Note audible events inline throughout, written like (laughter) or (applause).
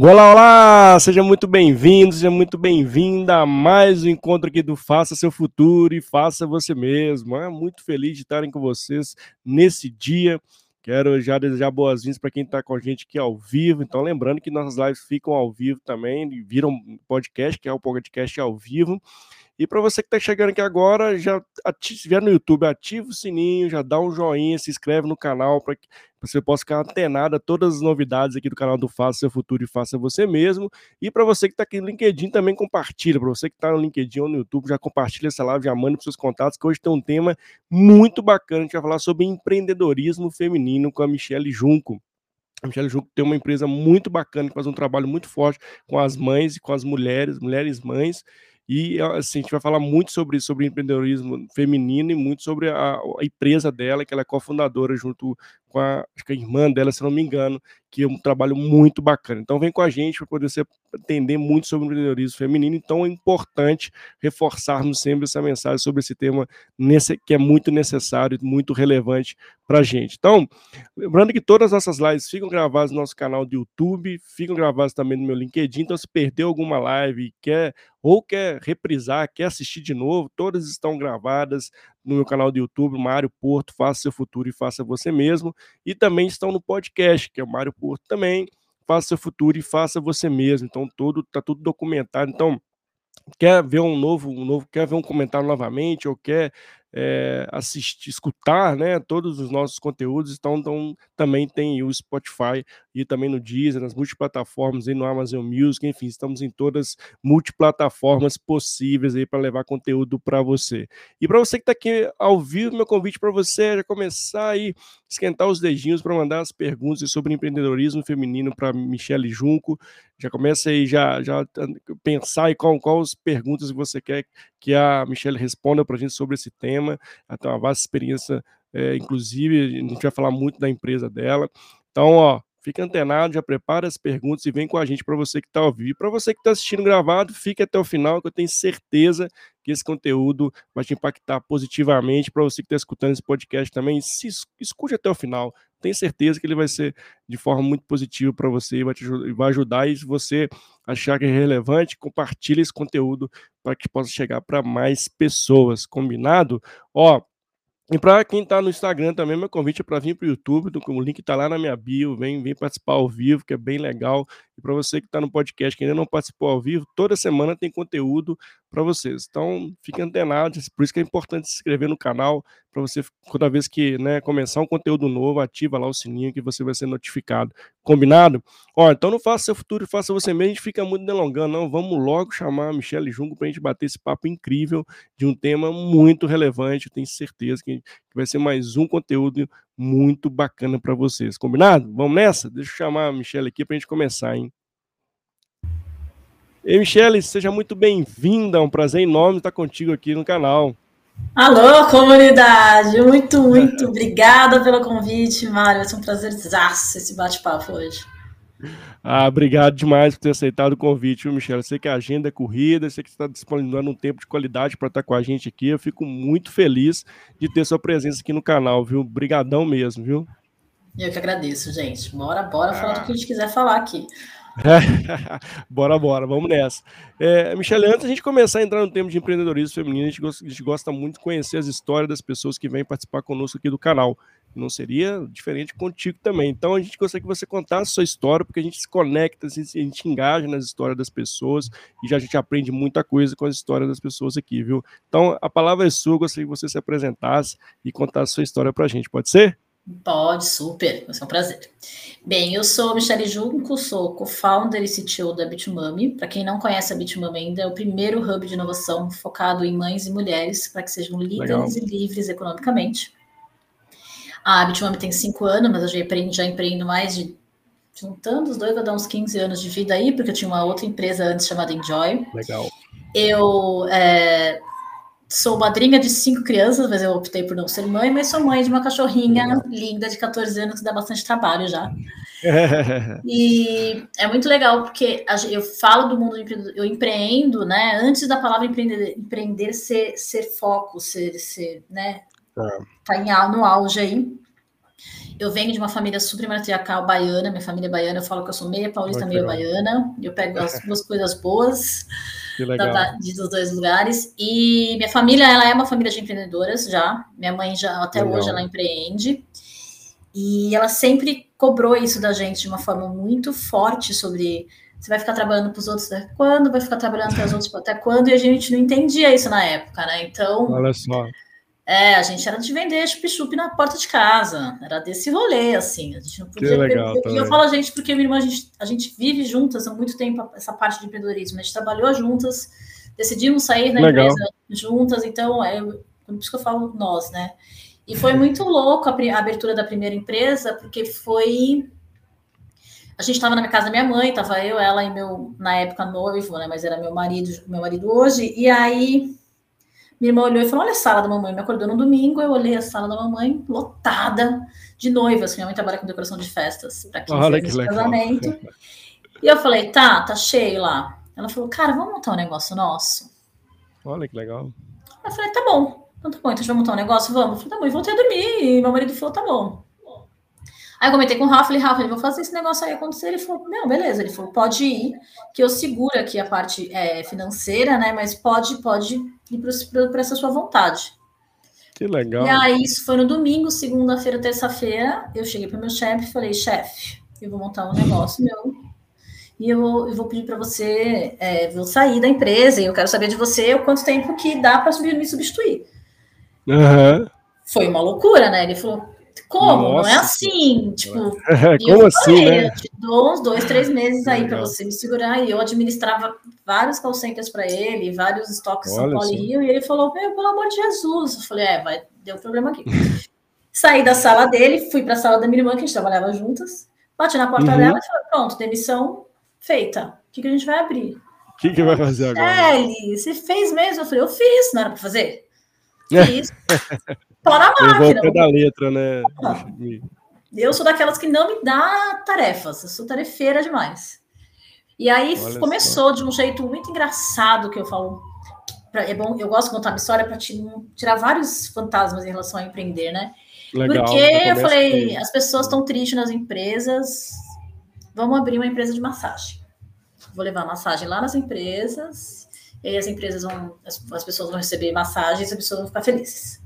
Olá, olá! Seja muito bem-vindo, seja muito bem-vinda a mais um encontro aqui do Faça Seu Futuro e Faça Você Mesmo. É muito feliz de estarem com vocês nesse dia. Quero já desejar boas-vindas para quem está com a gente aqui ao vivo. Então, lembrando que nossas lives ficam ao vivo também, viram podcast, que é o podcast ao vivo. E para você que está chegando aqui agora, já se estiver no YouTube, ativa o sininho, já dá um joinha, se inscreve no canal para que você possa ficar antenado a todas as novidades aqui do canal do Faça Seu Futuro e Faça Você Mesmo. E para você que está aqui no LinkedIn, também compartilha. Para você que está no LinkedIn ou no YouTube, já compartilha essa live, já manda para seus contatos, que hoje tem um tema muito bacana. A gente vai falar sobre empreendedorismo feminino com a Michelle Junco. A Michelle Junco tem uma empresa muito bacana que faz um trabalho muito forte com as mães e com as mulheres, mulheres mães. E assim, a gente vai falar muito sobre, sobre empreendedorismo feminino e muito sobre a, a empresa dela, que ela é cofundadora junto com a, que a irmã dela, se não me engano, que é um trabalho muito bacana. Então vem com a gente para poder você entender muito sobre o empreendedorismo feminino. Então é importante reforçarmos sempre essa mensagem sobre esse tema nesse, que é muito necessário e muito relevante para a gente. Então, lembrando que todas as nossas lives ficam gravadas no nosso canal do YouTube, ficam gravadas também no meu LinkedIn. Então, se perdeu alguma live quer ou quer reprisar, quer assistir de novo, todas estão gravadas no meu canal do YouTube, Mário Porto, Faça Seu Futuro e Faça Você Mesmo, e também estão no podcast, que é o Mário Porto também, Faça Seu Futuro e Faça Você Mesmo. Então, todo, tá tudo documentado. Então, quer ver um novo, um novo, quer ver um comentário novamente, ou quer é, assistir, escutar, né, todos os nossos conteúdos, então, então também tem o Spotify e também no Deezer, nas multiplataformas, aí no Amazon Music, enfim, estamos em todas multiplataformas possíveis aí para levar conteúdo para você. E para você que está aqui ao vivo, meu convite para você é começar aí esquentar os dedinhos para mandar as perguntas sobre empreendedorismo feminino para Michele Junco. Já começa aí já já pensar em qual, quais perguntas você quer que a Michelle responda para a gente sobre esse tema. Ela tem uma vasta experiência, é, inclusive, a gente vai falar muito da empresa dela. Então, ó, fica antenado, já prepara as perguntas e vem com a gente para você que está ao vivo. Para você que está assistindo gravado, fique até o final, que eu tenho certeza que esse conteúdo vai te impactar positivamente. Para você que está escutando esse podcast também, se escute até o final. Tenho certeza que ele vai ser de forma muito positiva para você e vai, te, vai ajudar. E se você achar que é relevante, compartilhe esse conteúdo para que possa chegar para mais pessoas. Combinado? Ó, e para quem está no Instagram também, meu convite é para vir para o YouTube, o link está lá na minha bio, vem, vem participar ao vivo, que é bem legal. E para você que está no podcast, que ainda não participou ao vivo, toda semana tem conteúdo para vocês. Então, fiquem antenados, por isso que é importante se inscrever no canal, para você, toda vez que né, começar um conteúdo novo, ativa lá o sininho que você vai ser notificado. Combinado? Ó, então não faça seu futuro, faça você mesmo, a gente fica muito delongando, não. Vamos logo chamar a Michelle Jungo para a gente bater esse papo incrível de um tema muito relevante. Eu tenho certeza que vai ser mais um conteúdo muito bacana para vocês. Combinado? Vamos nessa? Deixa eu chamar a Michelle aqui para a gente começar, hein? Ei, Michele, seja muito bem-vinda. É um prazer enorme estar contigo aqui no canal. Alô, comunidade! Muito, (laughs) muito obrigada pelo convite, Mário. Vai ser um prazer esse bate-papo hoje. Ah, obrigado demais por ter aceitado o convite, viu, Michele? sei que a agenda é corrida, sei que você está disponibilizando um tempo de qualidade para estar com a gente aqui. Eu fico muito feliz de ter sua presença aqui no canal, viu? Brigadão mesmo, viu? Eu que agradeço, gente. Bora, bora ah. falar do que a gente quiser falar aqui. (laughs) bora, bora, vamos nessa. É, Michele, antes a gente começar a entrar no tema de empreendedorismo feminino, a gente, gosta, a gente gosta muito de conhecer as histórias das pessoas que vêm participar conosco aqui do canal. Não seria diferente contigo também. Então a gente gostaria que você contasse a sua história, porque a gente se conecta, a gente engaja nas histórias das pessoas e já a gente aprende muita coisa com as histórias das pessoas aqui, viu? Então a palavra é sua, gostaria que você se apresentasse e contasse a sua história para a gente, pode ser? Pode, super, vai ser um prazer. Bem, eu sou Michele Junco, sou co-founder e CTO da Bitmami. Para quem não conhece a Bitmami ainda, é o primeiro hub de inovação focado em mães e mulheres para que sejam líderes Legal. e livres economicamente. A Bitmami tem cinco anos, mas eu já empreendo, já empreendo mais de juntando os dois, vai dar uns 15 anos de vida aí, porque eu tinha uma outra empresa antes chamada Enjoy. Legal. Eu é, Sou madrinha de cinco crianças, mas eu optei por não ser mãe, mas sou mãe de uma cachorrinha linda de 14 anos que dá bastante trabalho já. (laughs) e é muito legal porque eu falo do mundo eu empreendo, né? Antes da palavra empreender, empreender ser, ser foco, ser, ser né? É. Tá em, no auge aí. Eu venho de uma família super matriarcal baiana, minha família é baiana, eu falo que eu sou meia paulista, meia baiana, eu pego as (laughs) duas coisas boas da, de, dos dois lugares. E minha família, ela é uma família de empreendedoras já, minha mãe já, até legal. hoje, ela empreende. E ela sempre cobrou isso da gente de uma forma muito forte sobre você vai ficar trabalhando para os outros até quando, vai ficar trabalhando para os outros até quando, e a gente não entendia isso na época, né? Então. Olha só. É, a gente era de vender chup-chup na porta de casa, era desse rolê, assim, a gente não podia... Que legal, e eu falo a gente porque minha irmã, a gente, a gente vive juntas há muito tempo essa parte de empreendedorismo, a gente trabalhou juntas, decidimos sair da legal. empresa juntas, então, é, por isso que eu falo nós, né? E foi muito louco a, a abertura da primeira empresa, porque foi a gente estava na casa da minha mãe, estava eu, ela e meu, na época, noivo, né? Mas era meu marido, meu marido hoje. E aí, minha irmã olhou e falou: Olha a sala da mamãe. Me acordou no domingo, eu olhei a sala da mamãe lotada de noivas. Minha mãe trabalha com decoração de festas para 15 Olha anos de casamento. E eu falei: Tá, tá cheio lá. Ela falou: Cara, vamos montar um negócio nosso. Olha que legal. Eu falei: Tá bom. Então tá bom, então a gente vai montar um negócio? Vamos. Eu falei: Tá bom, e voltei a dormir. E meu marido falou: Tá bom. Aí eu comentei com o Rafa, falei, Rafa, eu vou fazer esse negócio aí acontecer. Ele falou, não, beleza. Ele falou, pode ir, que eu seguro aqui a parte é, financeira, né? Mas pode, pode ir para essa sua vontade. Que legal. E aí, isso foi no domingo, segunda-feira, terça-feira. Eu cheguei para o meu chefe e falei, chefe, eu vou montar um negócio meu. E eu vou, eu vou pedir para você, é, vou sair da empresa e eu quero saber de você o quanto tempo que dá para me substituir. Uhum. Foi uma loucura, né? Ele falou, como? Nossa. Não é assim, tipo. (laughs) Como assim, falei, né? Eu te dou uns dois, três meses aí para você me segurar. E eu administrava vários call centers para ele, vários estoques São Paulo e Rio, e ele falou: Meu, pelo amor de Jesus. Eu falei: É, vai, deu problema aqui. (laughs) Saí da sala dele, fui para a sala da minha irmã, que a gente trabalhava juntas, bati na porta uhum. dela e falei: Pronto, demissão feita. O que, que a gente vai abrir? O que, que vai fazer agora? É, ele, você fez mesmo? Eu falei: Eu fiz, não era para fazer? (laughs) Fiz. Fora a máquina. da letra, né? Eu sou daquelas que não me dá tarefas, eu sou tarefeira demais. E aí Olha começou só. de um jeito muito engraçado que eu falo. É bom, eu gosto de contar uma história para tirar vários fantasmas em relação a empreender, né? Legal, Porque eu falei, as pessoas estão tristes nas empresas, vamos abrir uma empresa de massagem. Vou levar massagem lá nas empresas, e aí as empresas vão, as, as pessoas vão receber massagens e as pessoas vão ficar felizes.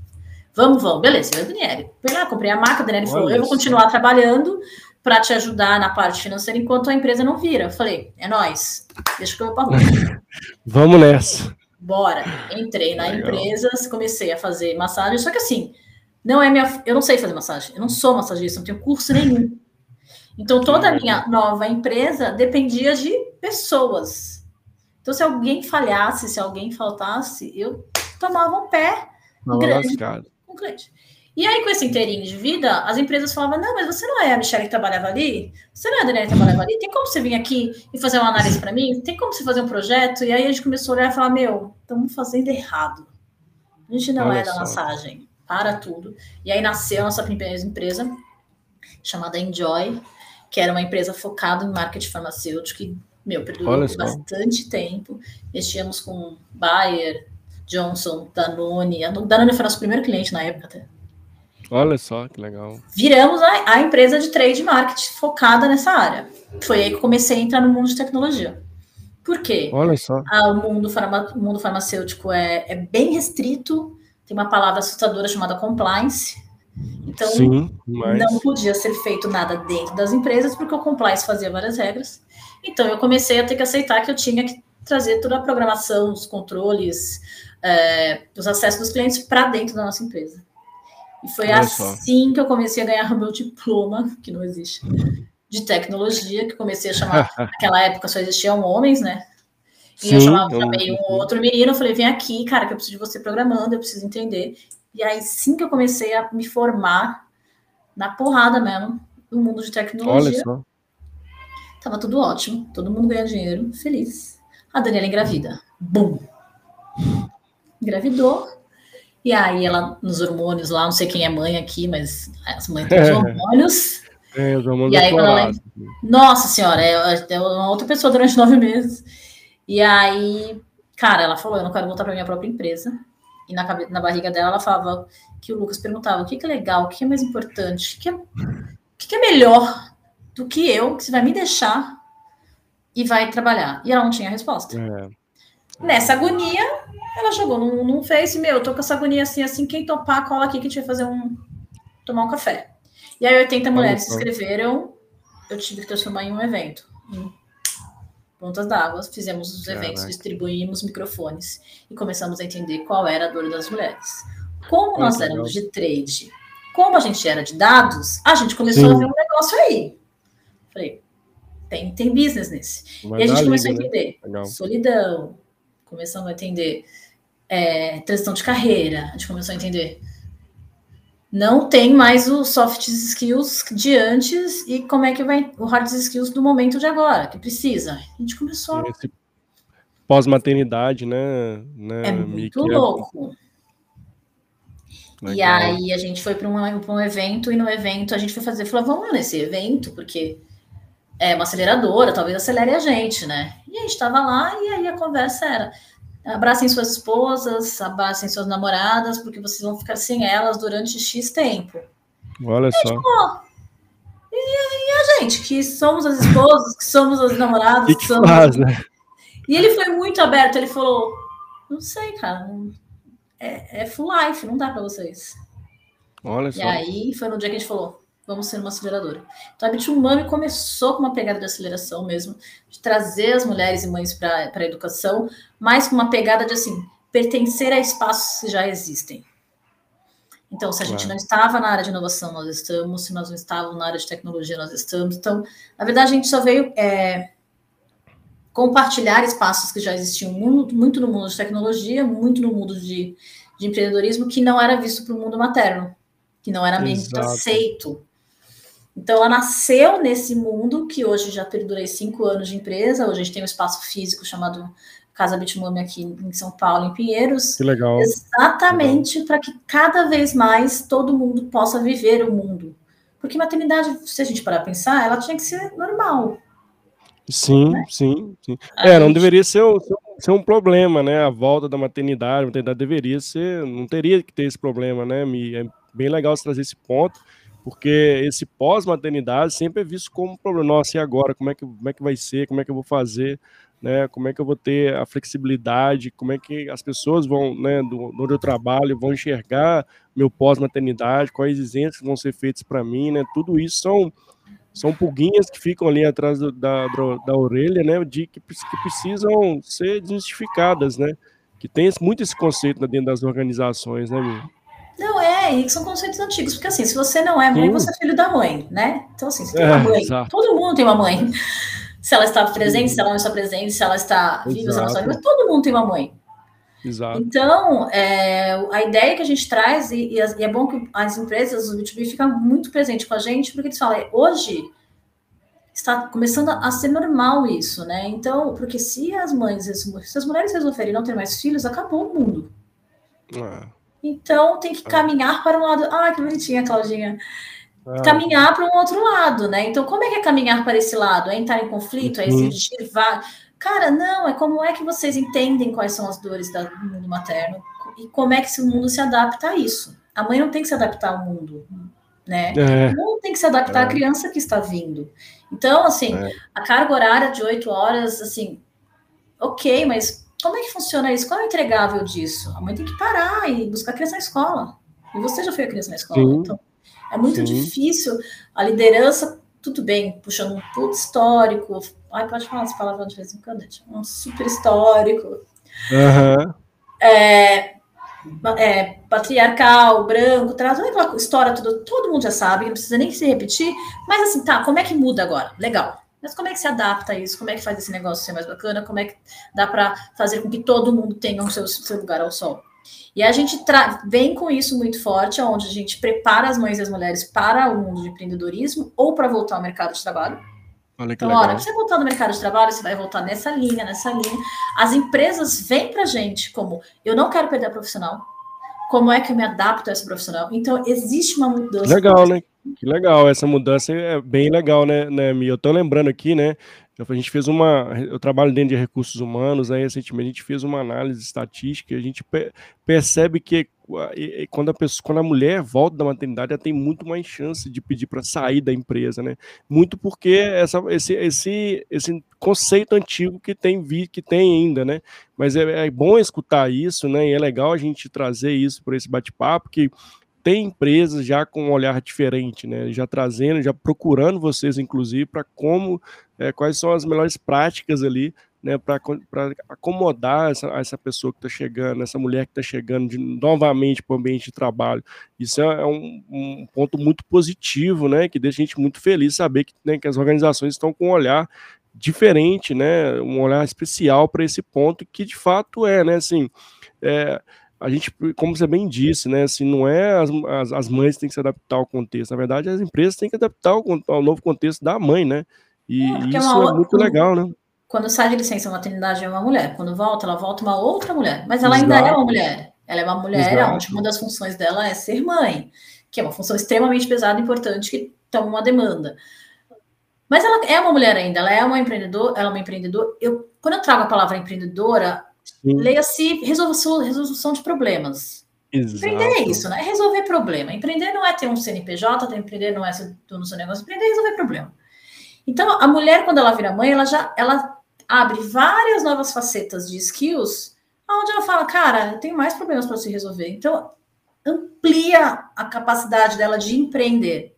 Vamos, vamos. Beleza, eu, Daniele. Fui lá, comprei a marca, a Daniele falou, eu vou continuar trabalhando para te ajudar na parte financeira enquanto a empresa não vira. Eu falei, é nós. Deixa que eu vou para rua. (laughs) Vamos nessa. Bora. Entrei na Legal. empresa, comecei a fazer massagem, só que assim, não é minha. Eu não sei fazer massagem, eu não sou massagista, não tenho curso nenhum. Então, toda a minha nova empresa dependia de pessoas. Então, se alguém falhasse, se alguém faltasse, eu tomava um pé Tava grande. Lascado com o cliente. E aí, com esse inteirinho de vida, as empresas falavam: não, mas você não é a Michelle que trabalhava ali? Você não é a Daniela que trabalhava ali? Tem como você vir aqui e fazer uma análise para mim? Tem como você fazer um projeto? E aí a gente começou a olhar e falar: meu, estamos fazendo errado. A gente não Olha é da massagem. Para tudo. E aí nasceu a nossa primeira empresa, chamada Enjoy, que era uma empresa focada em marketing farmacêutico, que, meu, perdurou bastante tempo. Mexíamos com Bayer, Johnson, Danone. A Danone foi nosso primeiro cliente na época até. Olha só, que legal. Viramos a, a, empresa de trade marketing focada nessa área. Foi aí que comecei a entrar no mundo de tecnologia. Por quê? Olha só. Ah, o, mundo farma, o mundo farmacêutico é, é bem restrito, tem uma palavra assustadora chamada compliance. Então, Sim, mas... não podia ser feito nada dentro das empresas, porque o compliance fazia várias regras. Então, eu comecei a ter que aceitar que eu tinha que trazer toda a programação, os controles, é, os acessos dos clientes para dentro da nossa empresa. E foi Olha assim só. que eu comecei a ganhar meu diploma, que não existe, de tecnologia, que comecei a chamar. (laughs) Naquela época só existiam homens, né? E Sim, eu chamava, chamei um outro menino, eu falei, vem aqui, cara, que eu preciso de você programando, eu preciso entender. E aí sim que eu comecei a me formar na porrada mesmo, no mundo de tecnologia. Olha só. Tava tudo ótimo, todo mundo ganha dinheiro, feliz. A Daniela engravida. Bum! Engravidou. E aí ela, nos hormônios lá, não sei quem é mãe aqui, mas as mães têm os (laughs) hormônios. É, os hormônios e aí, ela, Nossa senhora, é, é uma outra pessoa durante nove meses. E aí, cara, ela falou: eu não quero voltar para minha própria empresa. E na, na barriga dela, ela falava que o Lucas perguntava: o que, que é legal, o que é mais importante, o que é que é melhor do que eu, que você vai me deixar e vai trabalhar? E ela não tinha resposta. É. Nessa agonia, ela jogou num, num Face, meu, eu tô com essa agonia assim, assim, quem topar, cola aqui que a gente vai fazer um. tomar um café. E aí 80 mulheres se inscreveram, eu tive que transformar em um evento. Em pontas d'água, fizemos os eventos, Caraca. distribuímos microfones e começamos a entender qual era a dor das mulheres. Como nós éramos de trade, como a gente era de dados, a gente começou Sim. a ver um negócio aí. Falei, tem, tem business nesse. Mas e a gente começou liga, a né? entender né? solidão, começamos a entender é, transição de carreira, a gente começou a entender. Não tem mais os soft skills de antes e como é que vai o hard skills do momento de agora, que precisa. A gente começou a... pós-maternidade, né, né? É muito louco. Legal. E aí a gente foi para um, um, evento e no evento a gente foi fazer, falou, vamos nesse evento, porque é uma aceleradora, talvez acelere a gente, né? E a gente estava lá e aí a conversa era: abracem suas esposas, abracem suas namoradas, porque vocês vão ficar sem elas durante X tempo. Olha e só. e, e, a gente, que somos as esposas, que somos as namoradas, que, que somos... faz, né? E ele foi muito aberto, ele falou: não sei, cara, é, é full life, não dá para vocês. Olha só. E aí foi no dia que a gente falou: vamos ser uma aceleradora. Então a Bitumami começou com uma pegada de aceleração mesmo, de trazer as mulheres e mães para a educação, mas com uma pegada de assim, pertencer a espaços que já existem. Então, se a gente não estava na área de inovação, nós estamos. Se nós não estávamos na área de tecnologia, nós estamos. Então, na verdade, a gente só veio é, compartilhar espaços que já existiam muito, muito no mundo de tecnologia, muito no mundo de, de empreendedorismo, que não era visto para o mundo materno, que não era aceito. Então, ela nasceu nesse mundo que hoje já perdurei cinco anos de empresa. Hoje a gente tem um espaço físico chamado Casa Bitmami aqui em São Paulo, em Pinheiros. Que legal. Exatamente para que cada vez mais todo mundo possa viver o mundo. Porque maternidade, se a gente parar para pensar, ela tinha que ser normal. Sim, né? sim, sim. é, não deveria ser um, ser um problema, né? A volta da maternidade, a maternidade deveria ser, não teria que ter esse problema, né? É bem legal você trazer esse ponto, porque esse pós-maternidade sempre é visto como um problema. Nossa, e agora? Como é, que, como é que vai ser? Como é que eu vou fazer? Né, como é que eu vou ter a flexibilidade, como é que as pessoas vão, né, do, do trabalho, vão enxergar meu pós-maternidade, quais exigências vão ser feitas para mim, né, tudo isso são são pulguinhas que ficam ali atrás do, da, da orelha, né, de que, que precisam ser desmistificadas, né, que tem muito esse conceito dentro das organizações, né, meu? Não, é, e são conceitos antigos, porque assim, se você não é mãe, Sim. você é filho da mãe, né? Então, assim, você tem uma é, mãe, exato. todo mundo tem uma mãe. (laughs) Se ela está presente, se ela não está presente, se ela está viva, exato. se ela não está viva, todo mundo tem uma mãe. Exato. Então, é, a ideia que a gente traz, e, e, é bom que as empresas, o B2B, ficam muito presente com a gente, porque eles falam, é, hoje está começando a ser normal isso, né? Então, porque se as mães, se as mulheres resolverem não ter mais filhos, acabou o mundo. É. Então, tem que é. caminhar para um lado. Ah, que bonitinha, Claudinha. É. Caminhar para um outro lado, né? Então, como é que é caminhar para esse lado? É entrar em conflito? É uhum. exigir vaga? Cara, não, é como é que vocês entendem quais são as dores do mundo materno e como é que esse mundo se adapta a isso. A mãe não tem que se adaptar ao mundo, né? É. Não tem que se adaptar é. à criança que está vindo. Então, assim, é. a carga horária de oito horas, assim, ok, mas como é que funciona isso? Qual é o entregável disso? A mãe tem que parar e buscar a criança na escola. E você já foi a criança na escola, Sim. então é muito Sim. difícil a liderança tudo bem, puxando um puto histórico. Ai, pode falar essa palavra de vez em quando, gente. Um super histórico. Uhum. É, é, patriarcal, branco, traz aquela história toda, todo mundo já sabe, não precisa nem se repetir. Mas assim, tá, como é que muda agora? Legal. Mas como é que se adapta a isso? Como é que faz esse negócio ser mais bacana? Como é que dá para fazer com que todo mundo tenha o seu, seu lugar ao sol? E a gente vem com isso muito forte, onde a gente prepara as mães e as mulheres para o mundo de empreendedorismo ou para voltar ao mercado de trabalho. Olha então, olha, para você voltar no mercado de trabalho, você vai voltar nessa linha, nessa linha. As empresas vêm para a gente como eu não quero perder a profissional, como é que eu me adapto a esse profissional. Então, existe uma mudança. Legal, né? Que legal, essa mudança é bem legal, né, né Mi? Eu tô lembrando aqui, né? A gente fez uma. Eu trabalho dentro de recursos humanos, aí recentemente a gente fez uma análise estatística, a gente percebe que quando a pessoa, quando a mulher volta da maternidade, ela tem muito mais chance de pedir para sair da empresa, né? Muito porque essa, esse, esse, esse conceito antigo que tem vi, que tem ainda, né? Mas é, é bom escutar isso, né? E é legal a gente trazer isso para esse bate-papo que tem empresas já com um olhar diferente, né? Já trazendo, já procurando vocês, inclusive, para como, é, quais são as melhores práticas ali né, para acomodar essa, essa pessoa que está chegando, essa mulher que está chegando de, novamente para o ambiente de trabalho. Isso é, é um, um, ponto muito positivo, né, que deixa a gente muito feliz saber que, né, que as organizações estão com um olhar diferente, né, um olhar especial para esse ponto, que de fato é, né, assim, é, a gente, como você bem disse, né, assim, não é as, as, as mães que têm que se adaptar ao contexto, na verdade as empresas têm que adaptar ao, ao novo contexto da mãe, né, e é, isso é, uma, é muito legal, né. Quando sai de licença maternidade é uma mulher, quando volta, ela volta uma outra mulher, mas ela Exato. ainda é uma mulher. Ela é uma mulher Exato. onde uma das funções dela é ser mãe, que é uma função extremamente pesada e importante que toma uma demanda. Mas ela é uma mulher ainda, ela é uma empreendedora, ela é uma empreendedora. Eu, quando eu trago a palavra empreendedora, leia-se resolução, resolução de problemas. Exato. Empreender é isso, né? É resolver problema. Empreender não é ter um CNPJ, empreender não é ser no seu negócio, empreender é resolver problema. Então, a mulher, quando ela vira mãe, ela já ela abre várias novas facetas de skills, onde ela fala, cara, eu tenho mais problemas para se resolver. Então, amplia a capacidade dela de empreender.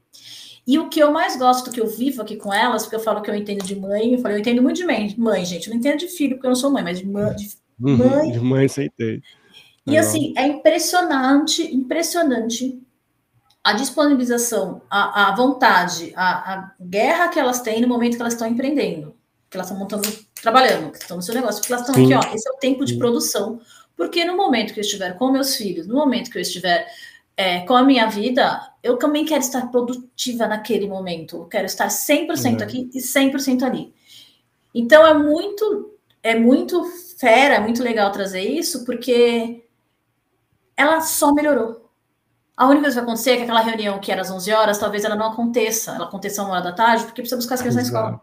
E o que eu mais gosto, que eu vivo aqui com elas, porque eu falo que eu entendo de mãe, eu falei, eu entendo muito de mãe, mãe gente, eu não entendo de filho, porque eu não sou mãe, mas de mãe. De uhum, mãe, de mãe aceitei. E assim, é impressionante, impressionante a disponibilização, a, a vontade, a, a, guerra que elas têm no momento que elas estão empreendendo, que elas estão montando, trabalhando, que estão no seu negócio, porque elas estão Sim. aqui, ó, esse é o tempo de produção, porque no momento que eu estiver com meus filhos, no momento que eu estiver é, com a minha vida, eu também quero estar produtiva naquele momento, eu quero estar 100% uhum. aqui e 100% ali. Então é muito, é muito fera, é muito legal trazer isso, porque ela só melhorou a única coisa que vai acontecer é que aquela reunião que era às 11 horas, talvez ela não aconteça. Ela aconteça uma hora da tarde, porque precisa buscar as crianças Exato. na escola.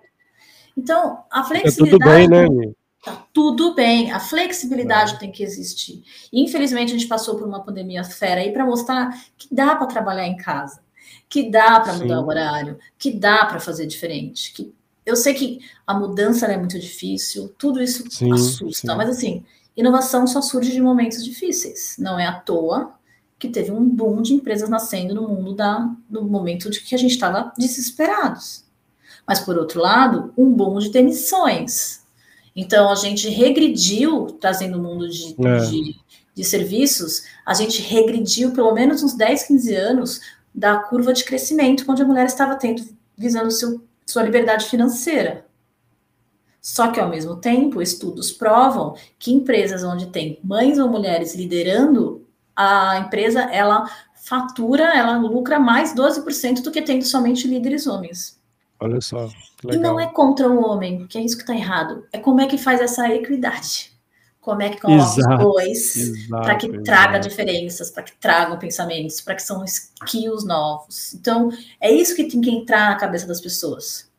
Então, a flexibilidade. Tá tudo bem, né? Tá tudo bem. A flexibilidade é. tem que existir. Infelizmente, a gente passou por uma pandemia fera aí para mostrar que dá para trabalhar em casa, que dá para mudar o horário, que dá para fazer diferente. Que eu sei que a mudança é muito difícil, tudo isso sim, assusta, sim. mas assim, inovação só surge de momentos difíceis. Não é à toa que teve um boom de empresas nascendo no mundo da, no momento de que a gente estava desesperados. Mas, por outro lado, um boom de demissões. Então, a gente regrediu, trazendo o mundo de, é. de, de, serviços, a gente regrediu pelo menos uns 10, 15 anos da curva de crescimento, onde a mulher estava tendo, visando seu, sua liberdade financeira. Só que, ao mesmo tempo, estudos provam que empresas onde tem mães ou mulheres liderando a empresa ela fatura, ela lucra mais 12% do que tendo somente líderes homens. Olha só. E não é contra o homem, que é isso que está errado. É como é que faz essa equidade. Como é que coloca exato, os dois para que exato. traga diferenças, para que tragam pensamentos, para que são skills novos. Então, é isso que tem que entrar na cabeça das pessoas.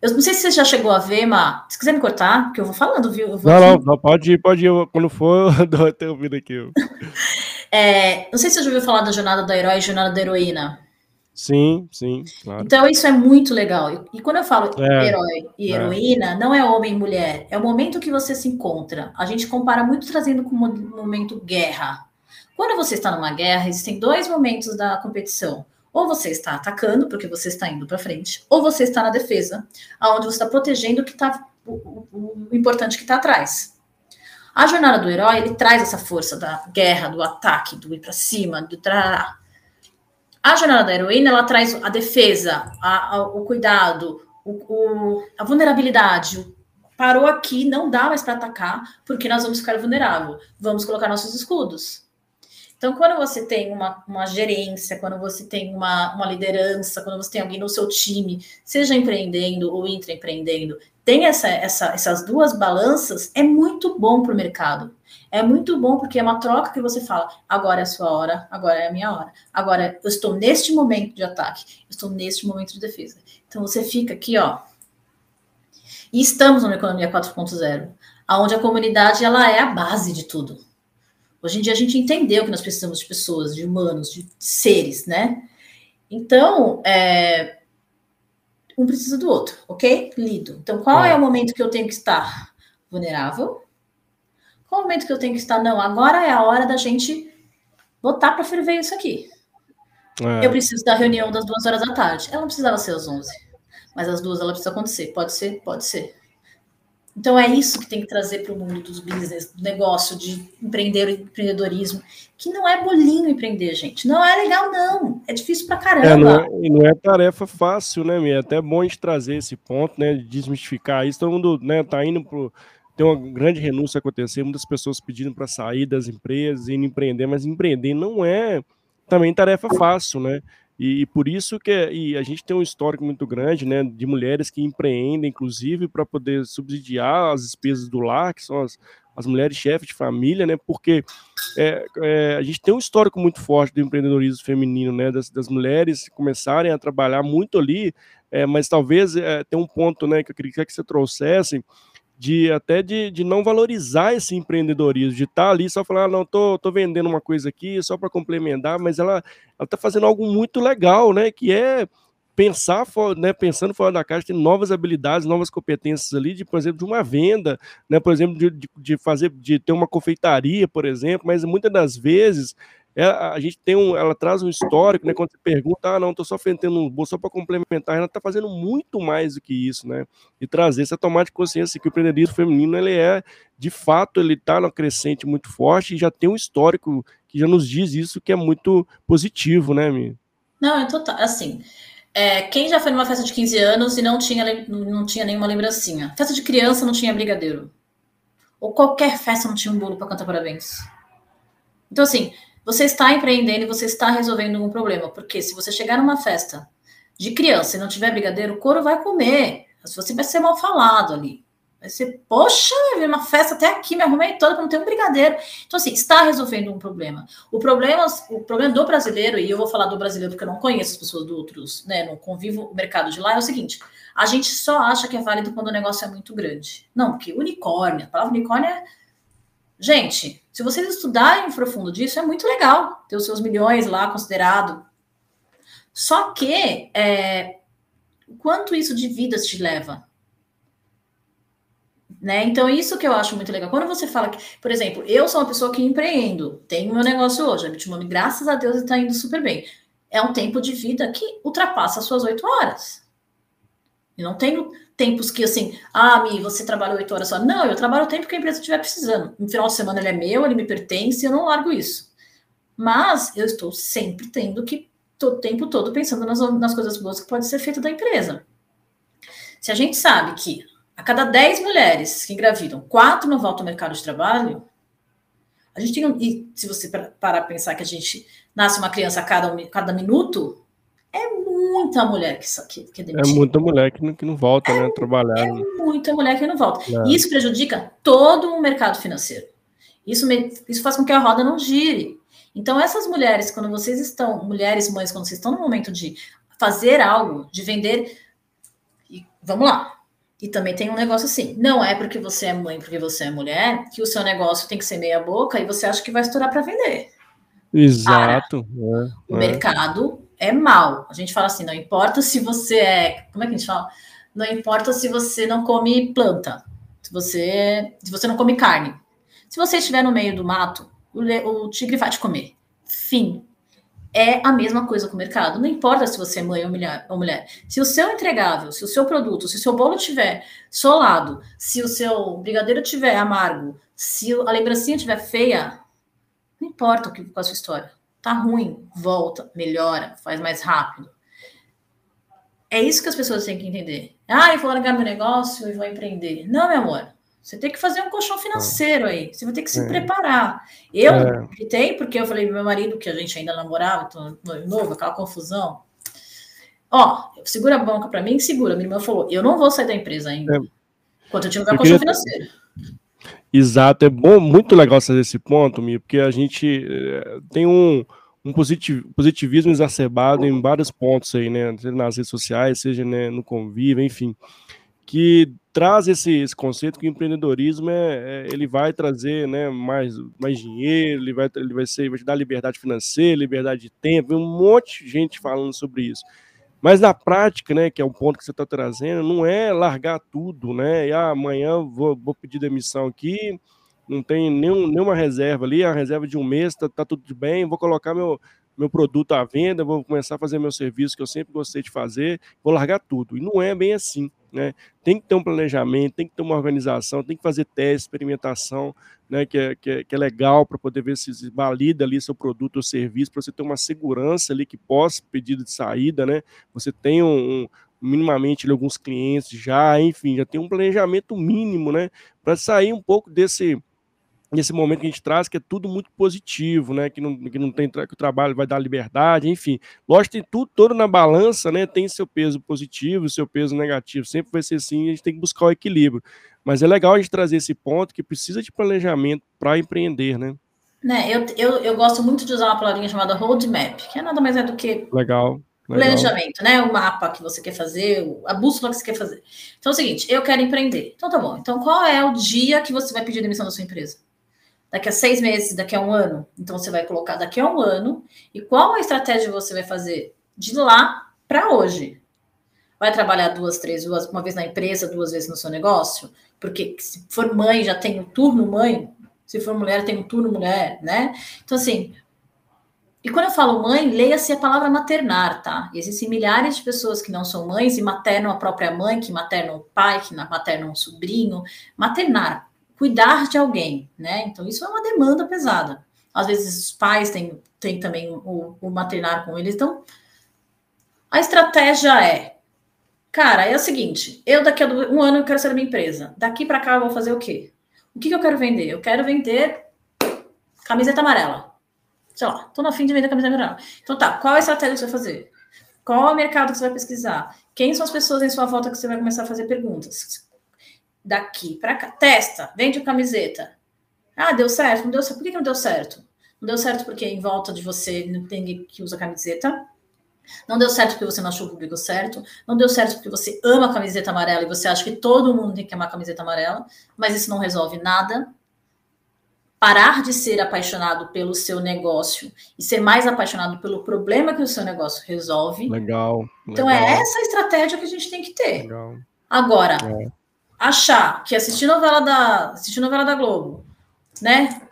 Eu não sei se você já chegou a ver, mas se quiser me cortar, porque eu vou falando, viu? Vou não, não, não, pode ir, pode ir. Quando for, (laughs) eu dou até ouvido aqui. (laughs) é, não sei se você já ouviu falar da jornada do herói e jornada da heroína. Sim, sim, claro. Então isso é muito legal. E quando eu falo é, herói e é. heroína, não é homem e mulher, é o momento que você se encontra. A gente compara muito trazendo com o momento guerra. Quando você está numa guerra, existem dois momentos da competição. Ou você está atacando, porque você está indo para frente, ou você está na defesa, aonde você está protegendo o que está o, o, o importante que está atrás. A jornada do herói ele traz essa força da guerra, do ataque, do ir para cima, do trará. A jornada da heroína ela traz a defesa, a, a, o cuidado, o, a vulnerabilidade. Parou aqui, não dá mais para atacar, porque nós vamos ficar vulnerável. Vamos colocar nossos escudos. Então, quando você tem uma, uma gerência, quando você tem uma, uma liderança, quando você tem alguém no seu time, seja empreendendo ou intraempreendendo, tem essa, essa, essas duas balanças, é muito bom para o mercado. É muito bom porque é uma troca que você fala: agora é a sua hora, agora é a minha hora, agora eu estou neste momento de ataque, eu estou neste momento de defesa. Então você fica aqui, ó. E estamos numa economia 4.0, onde a comunidade ela é a base de tudo. Hoje em dia a gente entendeu que nós precisamos de pessoas, de humanos, de seres, né? Então, é, um precisa do outro, ok? Lido. Então, qual é. é o momento que eu tenho que estar vulnerável? Qual o momento que eu tenho que estar? Não, agora é a hora da gente botar para ferver isso aqui. É. Eu preciso da reunião das duas horas da tarde. Ela não precisava ser às 11, mas às duas ela precisa acontecer. Pode ser? Pode ser. Então é isso que tem que trazer para o mundo dos business, do negócio, de empreender, empreendedorismo, que não é bolinho empreender, gente. Não é legal, não. É difícil para caramba. É, não, é, não é tarefa fácil, né, Mia? É até bom a gente trazer esse ponto, né? De desmistificar isso. Todo mundo né, tá indo pro. Tem uma grande renúncia acontecer, muitas pessoas pedindo para sair das empresas, indo empreender, mas empreender não é também tarefa fácil, né? E, e, por isso que e a gente tem um histórico muito grande, né, de mulheres que empreendem, inclusive, para poder subsidiar as despesas do lar, que são as, as mulheres chefes de família, né, porque é, é, a gente tem um histórico muito forte do empreendedorismo feminino, né, das, das mulheres começarem a trabalhar muito ali, é, mas talvez é, tem um ponto, né, que eu queria que você trouxesse, de até de, de não valorizar esse empreendedorismo, de estar tá ali só falar, ah, não, tô, tô vendendo uma coisa aqui só para complementar, mas ela está fazendo algo muito legal, né? Que é pensar, né, pensando fora da caixa, tem novas habilidades, novas competências ali, de, por exemplo, de uma venda, né, por exemplo, de, de fazer, de ter uma confeitaria, por exemplo, mas muitas das vezes é, a gente tem um, ela traz um histórico, né? Quando você pergunta, ah, não, estou só fazendo um bolso só para complementar, ela está fazendo muito mais do que isso, né? E trazer essa tomada de consciência que o empreendedorismo feminino ele é, de fato, ele está numa crescente muito forte e já tem um histórico que já nos diz isso que é muito positivo, né, Mi? Não, é total, assim. É, quem já foi numa festa de 15 anos e não tinha, não tinha nenhuma lembrancinha? Festa de criança não tinha brigadeiro. Ou qualquer festa não tinha um bolo para cantar parabéns. Então, assim, você está empreendendo e você está resolvendo um problema. Porque se você chegar numa festa de criança e não tiver brigadeiro, o couro vai comer. Você vai ser mal falado ali. Vai ser, poxa, uma festa até aqui, me arrumei toda para não ter um brigadeiro. Então, assim, está resolvendo um problema. O problema, o problema do brasileiro, e eu vou falar do brasileiro porque eu não conheço as pessoas do outros, né? Não convivo o mercado de lá, é o seguinte: a gente só acha que é válido quando o negócio é muito grande. Não, porque unicórnio, a palavra unicórnio é Gente, se vocês estudarem profundo disso, é muito legal ter os seus milhões lá considerado. Só que é, quanto isso de vidas te leva? Né? Então, isso que eu acho muito legal. Quando você fala que, por exemplo, eu sou uma pessoa que empreendo, tenho meu negócio hoje, a Bitmami, graças a Deus, está indo super bem. É um tempo de vida que ultrapassa as suas oito horas. E não tenho tempos que assim, ah, Mi, você trabalha oito horas só. Não, eu trabalho o tempo que a empresa estiver precisando. No final de semana ele é meu, ele me pertence, eu não largo isso. Mas eu estou sempre tendo que, o tempo todo, pensando nas, nas coisas boas que pode ser feito da empresa. Se a gente sabe que a cada 10 mulheres que engravidam, quatro não voltam ao mercado de trabalho, a gente tem um, e se você parar para pensar que a gente nasce uma criança a cada, cada minuto, é muita mulher que, que, que é demitida. É muita mulher que não, que não volta é, né, a trabalhar. É né? muita mulher que não volta. É. Isso prejudica todo o mercado financeiro. Isso, isso faz com que a roda não gire. Então, essas mulheres, quando vocês estão, mulheres, mães, quando vocês estão no momento de fazer algo, de vender, e, vamos lá. E também tem um negócio assim: não é porque você é mãe, porque você é mulher, que o seu negócio tem que ser meia boca e você acha que vai estourar para vender. Exato. Para, é, o mercado é mal. A gente fala assim, não importa se você é. Como é que a gente fala? Não importa se você não come planta, se você, se você não come carne. Se você estiver no meio do mato, o, o tigre vai te comer. Fim. É a mesma coisa com o mercado. Não importa se você é mãe ou mulher. Se o seu entregável, se o seu produto, se o seu bolo tiver solado, se o seu brigadeiro tiver amargo, se a lembrancinha tiver feia, não importa o que com a sua história. Tá ruim, volta, melhora, faz mais rápido. É isso que as pessoas têm que entender. Ah, eu vou largar meu negócio e vou empreender. Não, meu amor. Você tem que fazer um colchão financeiro aí. Você vai ter que se é. preparar. Eu é. porque eu falei pro meu marido que a gente ainda namorava, tô novo, aquela confusão. Ó, segura a banca para mim, segura. Minha irmã falou: eu não vou sair da empresa ainda. É. Enquanto eu tiver um colchão queria... financeiro. Exato, é bom, muito legal fazer esse ponto, Mi, porque a gente é, tem um, um positivismo exacerbado em vários pontos aí, né? Seja nas redes sociais, seja né, no convívio, enfim. que traz esse, esse, conceito que o empreendedorismo é, é, ele vai trazer né, mais, mais dinheiro, ele vai, ele vai, ser, vai te dar liberdade financeira, liberdade de tempo, um monte de gente falando sobre isso. Mas na prática, né, que é o ponto que você está trazendo, não é largar tudo, né? E ah, amanhã vou, vou pedir demissão aqui, não tem nenhum, nenhuma reserva ali, a reserva de um mês, tá, tá tudo bem, vou colocar meu, meu produto à venda, vou começar a fazer meu serviço que eu sempre gostei de fazer, vou largar tudo. E não é bem assim. Né? Tem que ter um planejamento, tem que ter uma organização, tem que fazer teste, experimentação, né? que, é, que, é, que é legal para poder ver se valida ali seu produto ou serviço, para você ter uma segurança ali que possa pedido de saída, né? Você tem um, um minimamente alguns clientes já, enfim, já tem um planejamento mínimo, né? Para sair um pouco desse nesse momento que a gente traz, que é tudo muito positivo, né? Que não, que não tem que o trabalho vai dar liberdade, enfim. Lógico, tem tudo todo na balança, né? Tem seu peso positivo, seu peso negativo. Sempre vai ser assim, a gente tem que buscar o equilíbrio. Mas é legal a gente trazer esse ponto que precisa de planejamento para empreender, né? Né, eu, eu, eu gosto muito de usar uma palavrinha chamada roadmap, que é nada mais é do que legal, legal. planejamento, né? O mapa que você quer fazer, a bússola que você quer fazer. Então é o seguinte, eu quero empreender. Então tá bom. Então qual é o dia que você vai pedir demissão da sua empresa? Daqui a seis meses, daqui a um ano. Então você vai colocar daqui a um ano e qual a estratégia você vai fazer de lá para hoje. Vai trabalhar duas, três, duas, uma vez na empresa, duas vezes no seu negócio? Porque se for mãe, já tem um turno mãe, se for mulher, tem um turno mulher, né? Então, assim, e quando eu falo mãe, leia-se a palavra maternar, tá? Existem milhares de pessoas que não são mães e maternam a própria mãe, que maternam o pai, que maternam o sobrinho. Maternar, cuidar de alguém, né? Então, isso é uma demanda pesada. Às vezes, os pais têm, têm também o, o maternar com eles. Então, a estratégia é, cara, é o seguinte: eu daqui a um ano eu quero ser minha empresa. Daqui para cá eu vou fazer o quê? O que, que eu quero vender? Eu quero vender camiseta amarela. Sei lá, tô na fim de vender camiseta amarela. Então tá, qual a estratégia que você vai fazer? Qual é o mercado que você vai pesquisar? Quem são as pessoas em sua volta que você vai começar a fazer perguntas? Daqui para cá. Testa, vende camiseta. Ah, deu certo? Não deu certo. Por que, não deu certo? Não deu certo porque em volta de você não tem ninguém que usa camiseta. Não deu certo porque você não achou o público certo. Não deu certo porque você ama a camiseta amarela e você acha que todo mundo tem que amar a camiseta amarela. Mas isso não resolve nada. Parar de ser apaixonado pelo seu negócio e ser mais apaixonado pelo problema que o seu negócio resolve. Legal. legal. Então é essa a estratégia que a gente tem que ter. Legal. Agora, é achar que assistir novela da, assistir novela da Globo, né?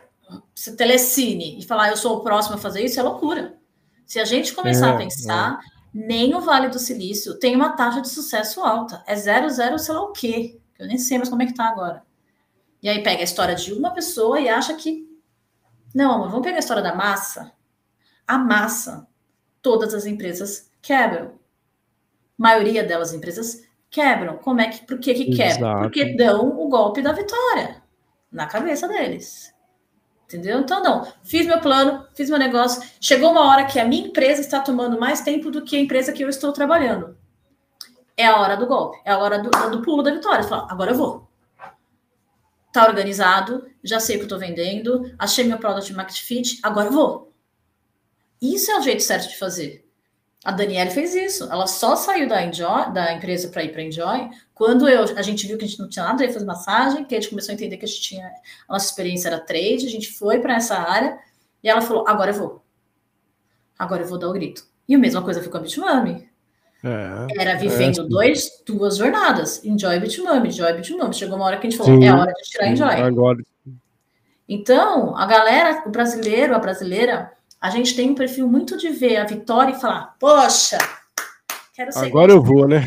Telecine e falar eu sou o próximo a fazer isso é loucura. Se a gente começar é, a pensar, é. nem o Vale do Silício tem uma taxa de sucesso alta. É zero, zero, sei lá o quê. Eu nem sei mais como é que tá agora. E aí pega a história de uma pessoa e acha que. Não, amor, vamos pegar a história da massa. A massa, todas as empresas quebram. A maioria delas empresas quebram. Como é que, por que que quebram? Porque dão o golpe da vitória na cabeça deles. Entendeu? Então, não, fiz meu plano, fiz meu negócio. Chegou uma hora que a minha empresa está tomando mais tempo do que a empresa que eu estou trabalhando. É a hora do golpe, é a hora do, do pulo da vitória. Fala, agora eu vou. Tá organizado, já sei o que eu tô vendendo, achei meu product market fit, agora eu vou. Isso é o jeito certo de fazer. A Daniela fez isso. Ela só saiu da, Enjoy, da empresa para ir para Enjoy quando eu, a gente viu que a gente não tinha nada a fazer massagem, que a gente começou a entender que a gente tinha a nossa experiência era trade, a gente foi para essa área e ela falou: agora eu vou. Agora eu vou dar o grito. E a mesma coisa foi com a Bitmami. É, era vivendo é, dois, duas jornadas. Enjoy Bitmami, Enjoy Bitmami. Chegou uma hora que a gente falou: sim, é hora de tirar Enjoy. Agora. Então, a galera, o brasileiro, a brasileira, a gente tem um perfil muito de ver a vitória e falar, poxa, quero ser. Agora eu vou, né?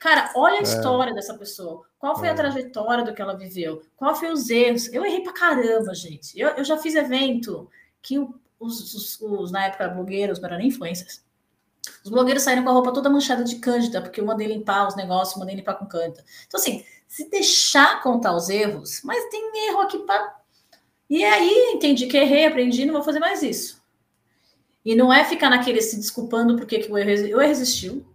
Cara, olha a é. história dessa pessoa. Qual foi é. a trajetória do que ela viveu? Qual foi os erros? Eu errei pra caramba, gente. Eu, eu já fiz evento que os, os, os, na época, blogueiros, não eram nem influencers. Os blogueiros saíram com a roupa toda manchada de cândida, porque eu mandei limpar os negócios, mandei limpar com cândida. Então, assim, se deixar contar os erros, mas tem erro aqui para e aí entendi que errei, aprendi, não vou fazer mais isso. E não é ficar naquele se desculpando porque que o erro, existiu.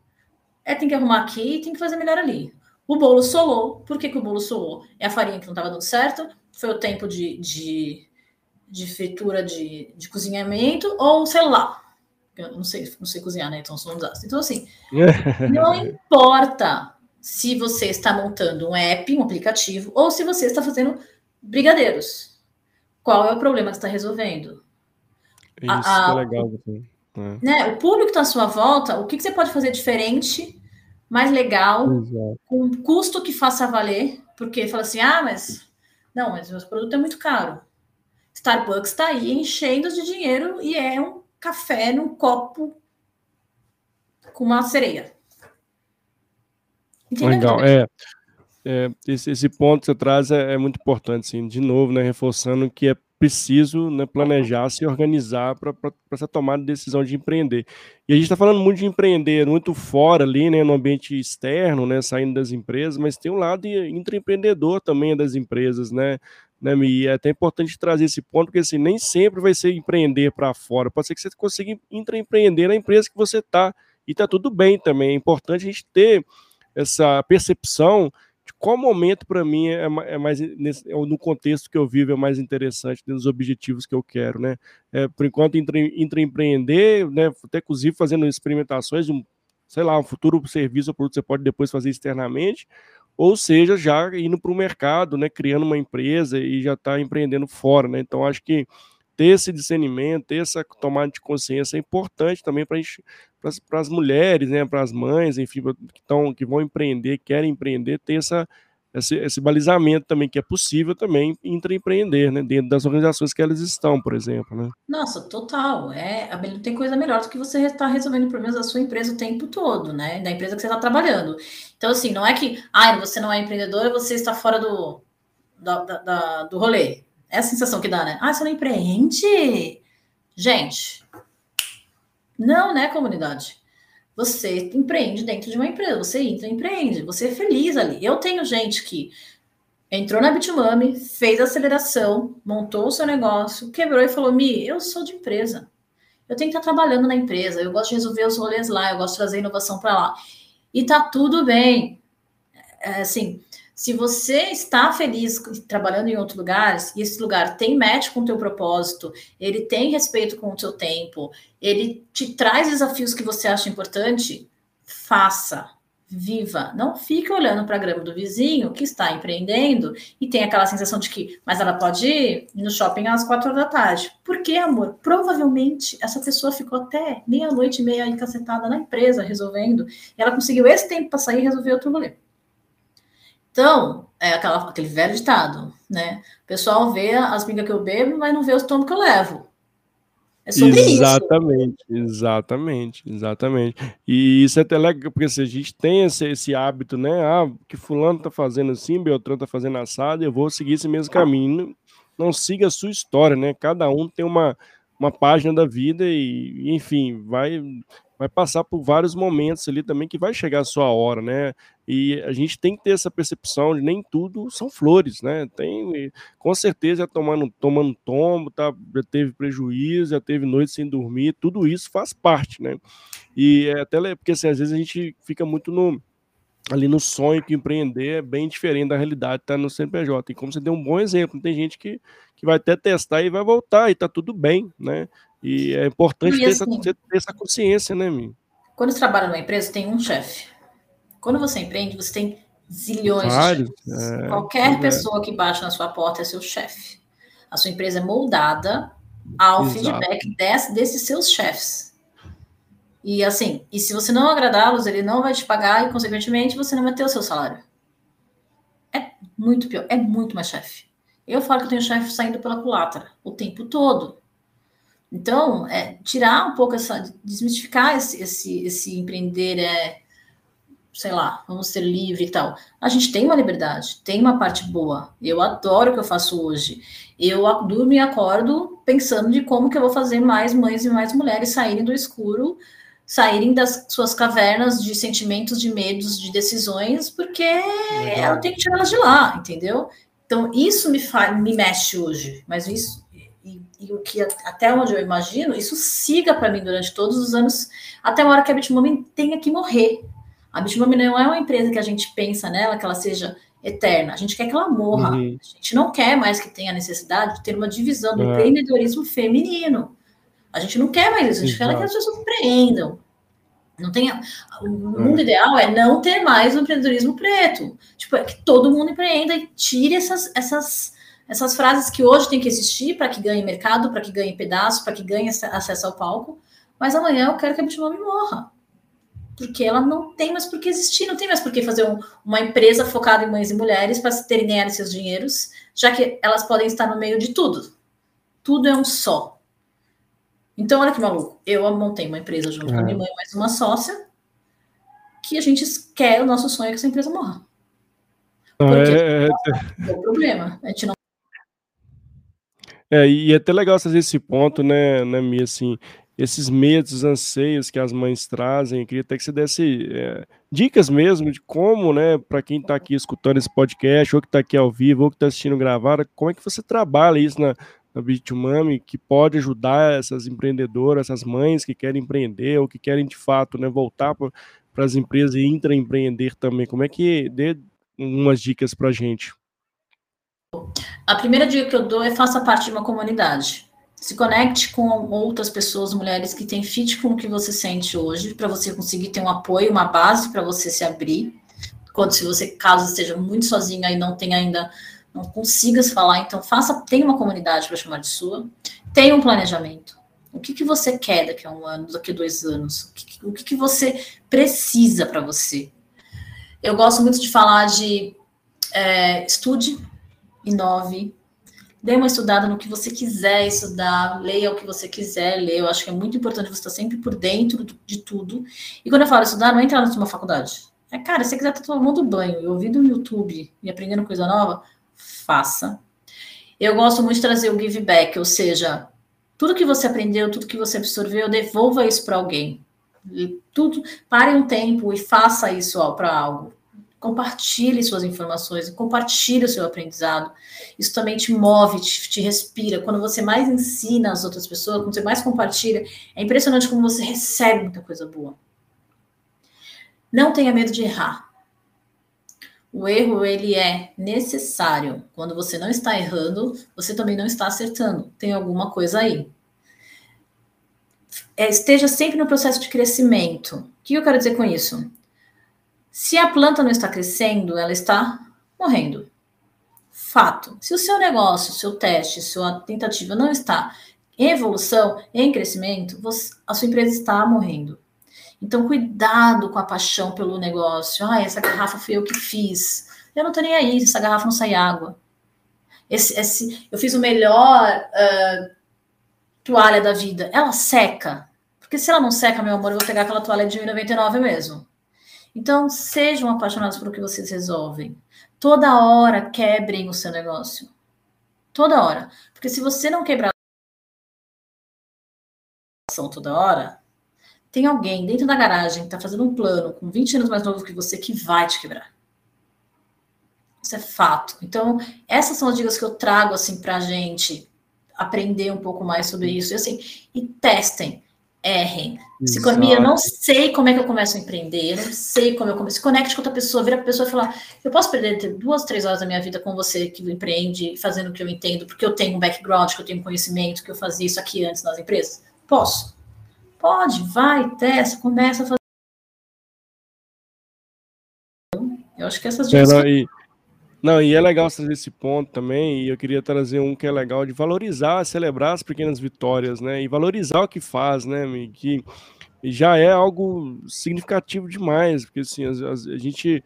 É tem que arrumar aqui e tem que fazer melhor ali. O bolo solou. Por que, que o bolo solou? É a farinha que não estava dando certo? Foi o tempo de, de, de fritura de, de cozinhamento? Ou sei lá. Eu não sei, não sei cozinhar, né? Então sou um desastre. Então, assim, (laughs) não importa se você está montando um app, um aplicativo, ou se você está fazendo brigadeiros. Qual é o problema que está resolvendo? Isso a, a, é legal. É. Né, o público está à sua volta, o que, que, você pode fazer diferente, mais legal, Exato. com um custo que faça valer, porque fala assim, ah, mas não, mas meu produto é muito caro. Starbucks está aí enchendo de dinheiro e é um café num copo com uma sereia. Entendeu? Legal, é. é esse, esse, ponto que você traz é, é muito importante, sim. De novo, né, reforçando que é preciso né, planejar, se organizar para essa tomada de decisão de empreender. E a gente está falando muito de empreender, muito fora ali, né, no ambiente externo, né, saindo das empresas, mas tem um lado intraempreendedor também das empresas, né, né, e é até importante trazer esse ponto, porque assim, nem sempre vai ser empreender para fora, pode ser que você consiga intraempreender na empresa que você está, e está tudo bem também, é importante a gente ter essa percepção qual momento para mim é, é mais nesse, é no contexto que eu vivo é mais interessante dos objetivos que eu quero, né? É, por enquanto intraempreender, né? Até inclusive fazendo experimentações um, sei lá, um futuro serviço ou produto que você pode depois fazer externamente, ou seja, já indo para o mercado, né? Criando uma empresa e já está empreendendo fora, né? Então acho que ter esse discernimento, ter essa tomada de consciência é importante também para as mulheres, né, para as mães, enfim, que, tão, que vão empreender, querem empreender, ter essa, esse, esse balizamento também, que é possível também intraempreender, né, dentro das organizações que elas estão, por exemplo, né. Nossa, total, é, não tem coisa melhor do que você estar resolvendo problemas da sua empresa o tempo todo, né, da empresa que você está trabalhando. Então, assim, não é que, ah, você não é empreendedora, você está fora do, da, da, do rolê. É a sensação que dá, né? Ah, você não empreende? Gente, não, né, comunidade? Você empreende dentro de uma empresa, você entra e empreende, você é feliz ali. Eu tenho gente que entrou na Bitmami, fez a aceleração, montou o seu negócio, quebrou e falou: Mi, eu sou de empresa. Eu tenho que estar trabalhando na empresa, eu gosto de resolver os rolês lá, eu gosto de trazer inovação para lá. E tá tudo bem. É, assim, se você está feliz trabalhando em outro lugar, e esse lugar tem match com o teu propósito, ele tem respeito com o teu tempo, ele te traz desafios que você acha importante, faça, viva. Não fique olhando para a grama do vizinho que está empreendendo e tem aquela sensação de que, mas ela pode ir no shopping às quatro da tarde. Por quê, amor? Provavelmente essa pessoa ficou até meia-noite e meia aí cacetada na empresa resolvendo, e ela conseguiu esse tempo para sair e resolver outro rolê. Então, é aquela, aquele velho ditado, né? O pessoal vê as migas que eu bebo, mas não vê os tomos que eu levo. É sobre exatamente, isso. Exatamente, exatamente. E isso é até legal, porque se a gente tem esse, esse hábito, né? Ah, que fulano tá fazendo assim, Beltrano tá fazendo assado, eu vou seguir esse mesmo caminho. Não siga a sua história, né? Cada um tem uma, uma página da vida e, enfim, vai vai passar por vários momentos ali também que vai chegar a sua hora, né? E a gente tem que ter essa percepção de nem tudo são flores, né? Tem, com certeza, tomando, tomando tombo, tá, já teve prejuízo, já teve noite sem dormir, tudo isso faz parte, né? E é até porque assim, às vezes a gente fica muito no ali no sonho que empreender é bem diferente da realidade tá no CNPJ. E como você deu um bom exemplo, tem gente que, que vai até testar e vai voltar e tá tudo bem, né? E é importante e ter, assim, essa, ter essa consciência, né, mim? Quando você trabalha numa empresa, tem um chefe. Quando você empreende, você tem zilhões Vários, de chefes. É, Qualquer é. pessoa que bate na sua porta é seu chefe. A sua empresa é moldada ao Exato. feedback desse, desses seus chefes. E assim, e se você não agradá-los, ele não vai te pagar e, consequentemente, você não vai ter o seu salário. É muito pior, é muito mais chefe. Eu falo que eu tenho chefe saindo pela culatra o tempo todo. Então, é, tirar um pouco essa, desmistificar esse, esse, esse empreender é, sei lá, vamos ser livre e tal. A gente tem uma liberdade, tem uma parte boa. Eu adoro o que eu faço hoje. Eu durmo e acordo pensando de como que eu vou fazer mais mães e mais mulheres saírem do escuro, saírem das suas cavernas de sentimentos, de medos, de decisões, porque Legal. eu tenho que tirar elas de lá, entendeu? Então, isso me, me mexe hoje, mas isso e, e, o que até onde eu imagino, isso siga para mim durante todos os anos, até a hora que a Bitmami tenha que morrer. A Bitmami não é uma empresa que a gente pensa nela, que ela seja eterna. A gente quer que ela morra. Uhum. A gente não quer mais que tenha necessidade de ter uma divisão do é. empreendedorismo feminino. A gente não quer mais isso. A gente Exato. quer que as pessoas empreendam. Não tem, o mundo é. ideal é não ter mais o empreendedorismo preto. Tipo, é que todo mundo empreenda e tire essas, essas, essas frases que hoje tem que existir para que ganhe mercado, para que ganhe pedaço, para que ganhe acesso ao palco. Mas amanhã eu quero que a Bitmami morra. Porque ela não tem mais por que existir, não tem mais por que fazer um, uma empresa focada em mães e mulheres para terem ganhar seus dinheiros, já que elas podem estar no meio de tudo. Tudo é um só. Então, olha que maluco. Eu montei uma empresa junto é. com a minha é. mãe, mais uma sócia, que a gente quer, o nosso sonho é que essa empresa morra. Porque é, é, é o problema. A gente não. É, e é até legal fazer esse ponto, né, né, Mia, assim, esses medos, anseios que as mães trazem, eu queria até que você desse é, dicas mesmo de como, né, para quem está aqui escutando esse podcast, ou que está aqui ao vivo, ou que está assistindo gravado, como é que você trabalha isso na, na Bitumami que pode ajudar essas empreendedoras, essas mães que querem empreender ou que querem de fato né, voltar para as empresas e intraempreender também. Como é que dê umas dicas para a gente? A primeira dica que eu dou é faça parte de uma comunidade. Se conecte com outras pessoas, mulheres que têm fit com o que você sente hoje, para você conseguir ter um apoio, uma base para você se abrir. Quando se você, caso esteja muito sozinha e não tem ainda não consigas falar, então faça, tenha uma comunidade para chamar de sua, tenha um planejamento. O que, que você quer daqui a um ano, daqui a dois anos? O que, o que, que você precisa para você? Eu gosto muito de falar de é, estude, inove, dê uma estudada no que você quiser estudar, leia o que você quiser ler. Eu acho que é muito importante você estar sempre por dentro de tudo. E quando eu falo estudar, não é entrar numa faculdade. É, cara, se você quiser estar tomando banho e ouvindo no YouTube e aprendendo coisa nova, faça. Eu gosto muito de trazer o give back, ou seja, tudo que você aprendeu, tudo que você absorveu, devolva isso para alguém. E tudo, pare um tempo e faça isso para algo. Compartilhe suas informações, compartilhe o seu aprendizado. Isso também te move, te, te respira. Quando você mais ensina as outras pessoas, quando você mais compartilha, é impressionante como você recebe muita coisa boa. Não tenha medo de errar. O erro ele é necessário. Quando você não está errando, você também não está acertando. Tem alguma coisa aí. É, esteja sempre no processo de crescimento. O que eu quero dizer com isso? Se a planta não está crescendo, ela está morrendo. Fato. Se o seu negócio, seu teste, sua tentativa não está em evolução, em crescimento, você, a sua empresa está morrendo. Então, cuidado com a paixão pelo negócio. Ah, essa garrafa foi eu que fiz. Eu não tô nem aí, essa garrafa não sai água. Esse, esse, eu fiz o melhor uh, toalha da vida. Ela seca. Porque se ela não seca, meu amor, eu vou pegar aquela toalha de 1,99 mesmo. Então, sejam apaixonados por o que vocês resolvem. Toda hora quebrem o seu negócio. Toda hora. Porque se você não quebrar toda hora, tem alguém dentro da garagem que está fazendo um plano com 20 anos mais novo que você que vai te quebrar. Isso é fato. Então, essas são as dicas que eu trago assim para a gente aprender um pouco mais sobre isso. E assim, e testem, errem. Se economia, eu não sei como é que eu começo a empreender, eu não sei como eu começo. Se conecte com outra pessoa, vira a pessoa e falar: eu posso perder duas, três horas da minha vida com você que empreende, fazendo o que eu entendo, porque eu tenho um background, que eu tenho conhecimento, que eu fazia isso aqui antes nas empresas? Posso. Pode, vai, testa, começa a fazer. Eu acho que essas dicas. É, não, e, não, e é legal trazer esse ponto também, e eu queria trazer um que é legal de valorizar, celebrar as pequenas vitórias, né? E valorizar o que faz, né? Que já é algo significativo demais, porque assim, a gente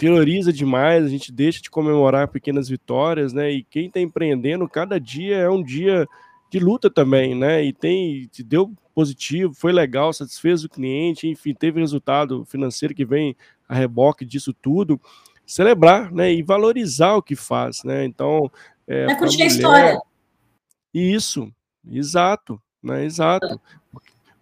valoriza demais, a gente deixa de comemorar pequenas vitórias, né? E quem está empreendendo, cada dia é um dia de luta também, né? E tem, te deu positivo, foi legal, satisfez o cliente, enfim, teve resultado financeiro que vem a reboque disso tudo, celebrar, né, e valorizar o que faz, né, então... É, é curtir a história. Isso, exato, né, exato,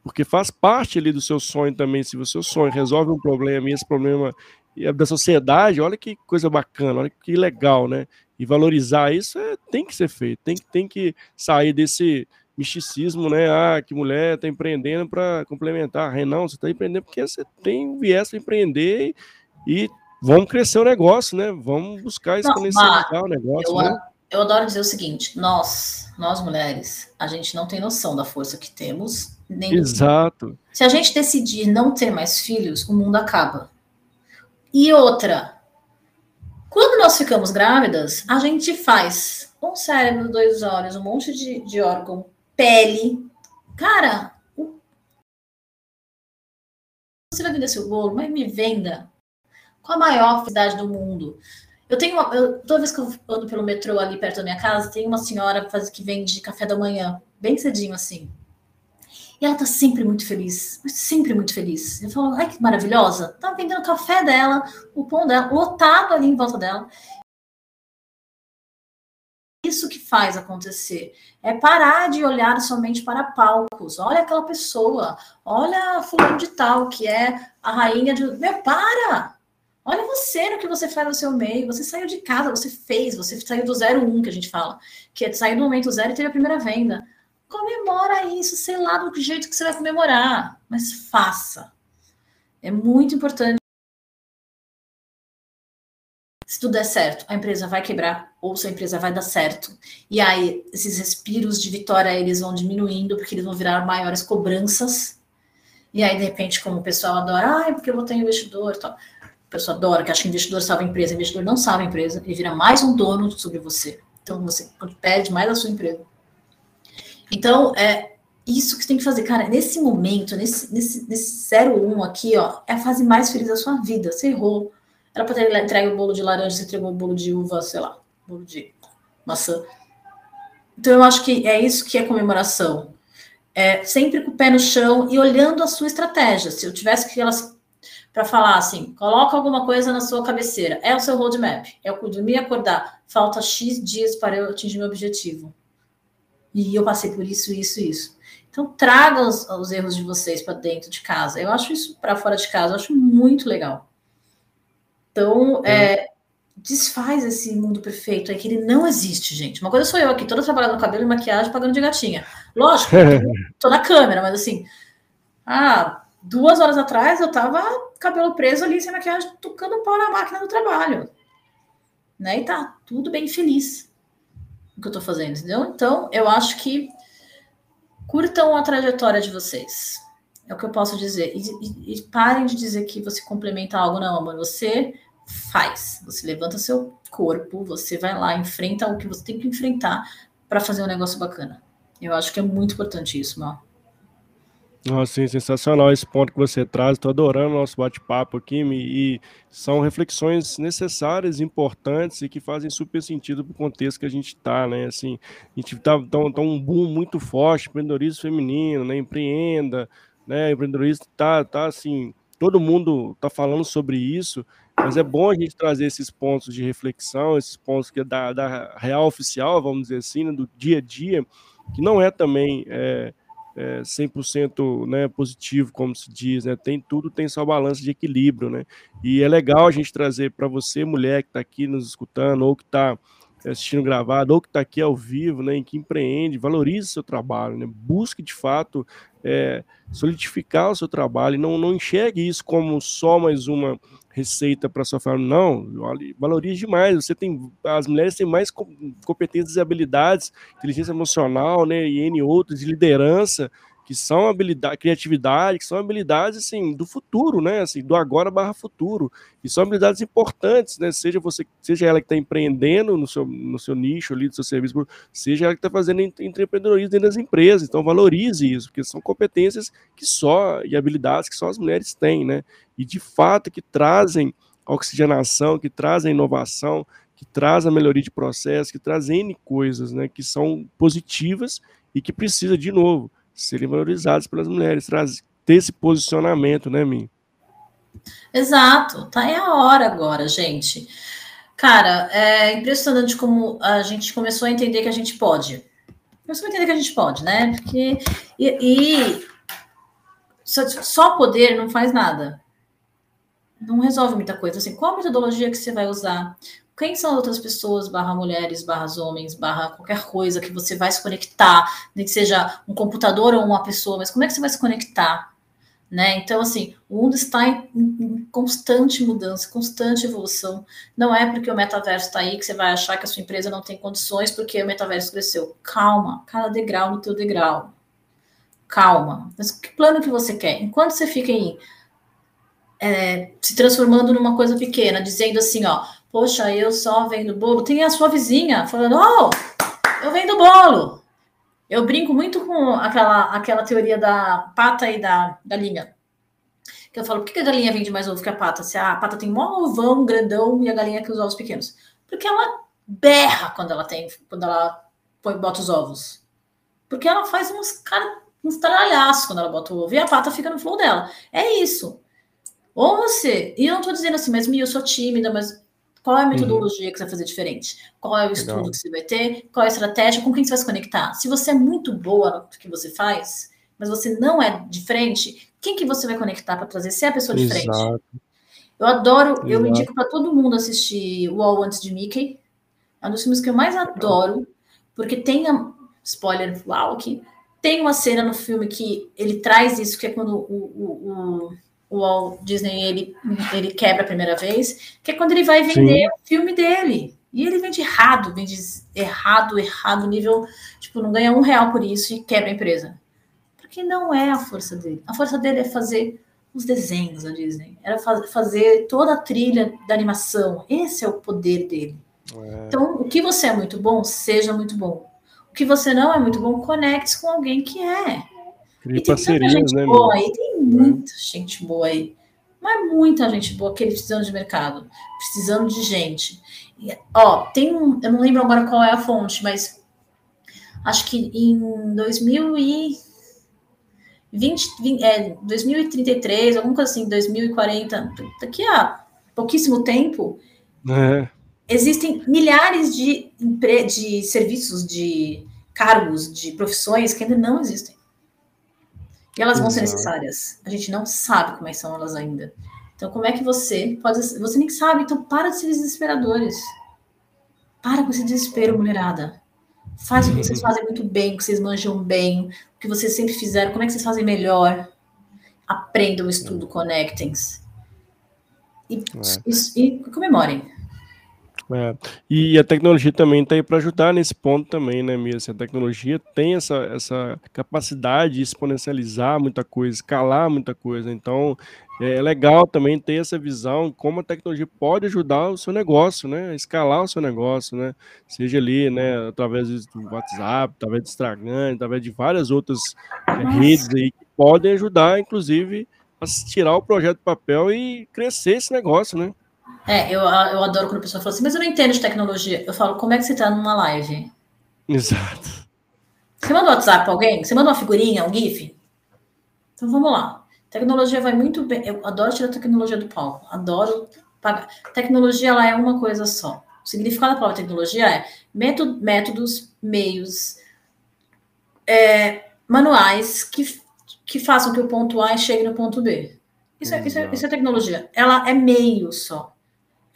porque faz parte ali do seu sonho também, se o seu sonho resolve um problema, e esse problema é da sociedade, olha que coisa bacana, olha que legal, né, e valorizar isso é, tem que ser feito, tem, tem que sair desse misticismo, né? Ah, que mulher está empreendendo para complementar. Renan, você está empreendendo porque você tem um viés para empreender e, vamos crescer o negócio, né? Vamos buscar exponencializar o negócio. Eu, né? eu adoro dizer o seguinte: nós, nós mulheres, a gente não tem noção da força que temos. Nem Exato. Se a gente decidir não ter mais filhos, o mundo acaba. E outra, quando nós ficamos grávidas, a gente faz um cérebro, dois olhos, um monte de, de órgão, pele. Cara, você vai vender seu bolo, mas me venda com a maior felicidade do mundo. Eu tenho uma, eu, toda vez que eu ando pelo metrô ali perto da minha casa, tem uma senhora faz, que vende café da manhã, bem cedinho assim. E ela tá sempre muito feliz, sempre muito feliz. Eu falo, ai que maravilhosa, tá vendendo café dela, o pão dela, lotado ali em volta dela. Isso que faz acontecer é parar de olhar somente para palcos. Olha aquela pessoa, olha fulano de tal que é a rainha de. Meu, para! Olha você no que você faz no seu meio. Você saiu de casa, você fez, você saiu do zero um que a gente fala, que é sair do momento zero e ter a primeira venda. Comemora isso, sei lá do jeito que você vai comemorar, mas faça. É muito importante. Se tudo der certo, a empresa vai quebrar ou se a empresa vai dar certo. E aí, esses respiros de vitória, eles vão diminuindo, porque eles vão virar maiores cobranças. E aí, de repente, como o pessoal adora, ah, porque eu vou ter investidor e tal a pessoa adora, que acha que investidor salva a empresa. O investidor não salva a empresa, ele vira mais um dono sobre você. Então, você perde mais a sua empresa. Então, é isso que você tem que fazer. Cara, nesse momento, nesse, nesse, nesse 01 aqui, ó, é a fase mais feliz da sua vida. Você errou. Era para ter entregue o bolo de laranja, você entregou o bolo de uva, sei lá, bolo de maçã. Então, eu acho que é isso que é comemoração. É sempre com o pé no chão e olhando a sua estratégia. Se eu tivesse que elas para falar assim: coloca alguma coisa na sua cabeceira. É o seu roadmap. É o dormir e acordar. Falta X dias para eu atingir meu objetivo. E eu passei por isso, isso, isso. Então, traga os, os erros de vocês para dentro de casa. Eu acho isso para fora de casa, eu acho muito legal. Então, é. É, desfaz esse mundo perfeito aí, que ele não existe, gente. Uma coisa sou eu aqui, toda trabalhando no cabelo e maquiagem, pagando de gatinha. Lógico, (laughs) tô na câmera, mas assim, ah, duas horas atrás eu tava cabelo preso ali, sem maquiagem, tocando pau na máquina do trabalho. Né? E tá tudo bem feliz o que eu tô fazendo, entendeu? Então, eu acho que curtam a trajetória de vocês. É o que eu posso dizer. E, e, e parem de dizer que você complementa algo, não, amor. Você faz. Você levanta seu corpo, você vai lá, enfrenta o que você tem que enfrentar para fazer um negócio bacana. Eu acho que é muito importante isso, Mal. Nossa, sim, sensacional esse ponto que você traz. Estou adorando o nosso bate-papo aqui e são reflexões necessárias, importantes e que fazem super sentido para o contexto que a gente está, né? Assim, a gente está tá, tá um boom muito forte, empreendedorismo feminino, né? Empreenda, né? Empreendedorismo tá, tá assim, todo mundo está falando sobre isso, mas é bom a gente trazer esses pontos de reflexão, esses pontos que é da, da real oficial, vamos dizer assim, né? do dia a dia, que não é também é, é, 100% né, positivo, como se diz, né? Tem tudo, tem só balança de equilíbrio, né? E é legal a gente trazer para você, mulher que está aqui nos escutando, ou que está assistindo gravado, ou que está aqui ao vivo, né, em que empreende, valorize seu trabalho, né? Busque de fato é, solidificar o seu trabalho e não, não enxergue isso como só mais uma receita para sua família. Não, valorize demais. Você tem, as mulheres têm mais competências e habilidades, inteligência emocional, né, e N outros, de liderança, que são habilidade, criatividade, que são habilidades assim do futuro, né? Assim, do agora barra futuro. E são habilidades importantes, né? Seja você, seja ela que está empreendendo no seu, no seu nicho ali, do seu serviço, seja ela que está fazendo empreendedorismo dentro das empresas. Então valorize isso, porque são competências que só e habilidades que só as mulheres têm, né? E de fato que trazem oxigenação, que trazem inovação, que traz a melhoria de processo, que trazem coisas, né? Que são positivas e que precisa de novo serem valorizados pelas mulheres, trazer, ter esse posicionamento, né, Min? Exato, tá aí a hora agora, gente. Cara, é impressionante como a gente começou a entender que a gente pode. Começou a entender que a gente pode, né? Porque e, e só, só poder não faz nada. Não resolve muita coisa. Assim, qual a metodologia que você vai usar? Quem são outras pessoas, barra mulheres, barra homens, barra qualquer coisa que você vai se conectar, nem que seja um computador ou uma pessoa, mas como é que você vai se conectar? Né? Então, assim, o mundo está em, em, constante mudança, constante evolução. Não é porque o metaverso está aí que você vai achar que a sua empresa não tem condições porque o metaverso cresceu. Calma, cada degrau no teu degrau. Calma. Mas que plano que você quer? Enquanto você fica aí é, se transformando numa coisa pequena, dizendo assim, ó, poxa, eu só vendo bolo, tem a sua vizinha falando, oh, eu vendo bolo. Eu brinco muito com aquela, aquela teoria da pata e da galinha. Que eu falo, por que a galinha vende mais ovo que a pata? Se a pata tem mó ovão grandão e a galinha que os ovos pequenos. Porque ela berra quando ela tem, quando ela põe, bota os ovos. Porque ela faz uns, cara, uns tralhaços quando ela bota o ovo e a pata fica no flow dela. É isso. Ou você, e eu não tô dizendo assim, mas eu sou tímida, mas qual é a uhum. metodologia uhum. que você vai fazer diferente? Qual é o estudo Legal. que você vai ter? Qual é a estratégia? Com quem você vai se conectar? Se você é muito boa no que você faz, mas você não é diferente, quem que você vai conectar para trazer ser a pessoa diferente? Exato. Eu adoro, Exato. eu indico para todo mundo assistir o All Antes de Mickey. É um dos filmes que eu mais adoro, porque tem a, spoiler, uau, aqui, tem uma cena no filme que ele traz isso, que é quando o, o, o o Walt Disney ele, ele quebra a primeira vez, que é quando ele vai vender Sim. o filme dele. E ele vende errado, vende errado, errado, nível, tipo, não ganha um real por isso e quebra a empresa. Porque não é a força dele. A força dele é fazer os desenhos da Disney. Era fazer toda a trilha da animação. Esse é o poder dele. É. Então, o que você é muito bom, seja muito bom. O que você não é muito bom, conecte com alguém que é. E tem parcerias, gente né? Boa aí, tem. Muita é. gente boa aí. Mas muita gente boa que precisando de mercado, precisando de gente. E, ó, tem um, eu não lembro agora qual é a fonte, mas acho que em 2020, 20, é, 2033, alguma coisa assim, 2040, daqui a pouquíssimo tempo, é. existem milhares de, de serviços, de cargos, de profissões que ainda não existem. E elas vão ser necessárias. A gente não sabe como é são elas ainda. Então, como é que você pode. Você nem sabe, então para de ser desesperadores. Para com esse desespero, mulherada. Faz o que vocês (laughs) fazem muito bem, o que vocês manjam bem, o que vocês sempre fizeram, como é que vocês fazem melhor. Aprendam, estudo, conectem-se. E, é. e, e comemorem. É. E a tecnologia também está aí para ajudar nesse ponto também, né, Mia? A tecnologia tem essa, essa capacidade de exponencializar muita coisa, escalar muita coisa. Então, é legal também ter essa visão como a tecnologia pode ajudar o seu negócio, né? Escalar o seu negócio, né? Seja ali, né, através do WhatsApp, através do Instagram, através de várias outras é, redes aí que podem ajudar, inclusive, a tirar o projeto do papel e crescer esse negócio, né? É, eu, eu adoro quando a pessoa fala assim, mas eu não entendo de tecnologia. Eu falo, como é que você está numa live? Exato. Você manda um WhatsApp para alguém? Você manda uma figurinha, um GIF? Então vamos lá. Tecnologia vai muito bem. Eu adoro tirar a tecnologia do palco. Adoro pagar. Tecnologia ela é uma coisa só. O significado da palavra tecnologia é método, métodos, meios, é, manuais que, que façam que o ponto A chegue no ponto B. Isso é, isso, é, isso é tecnologia. Ela é meio só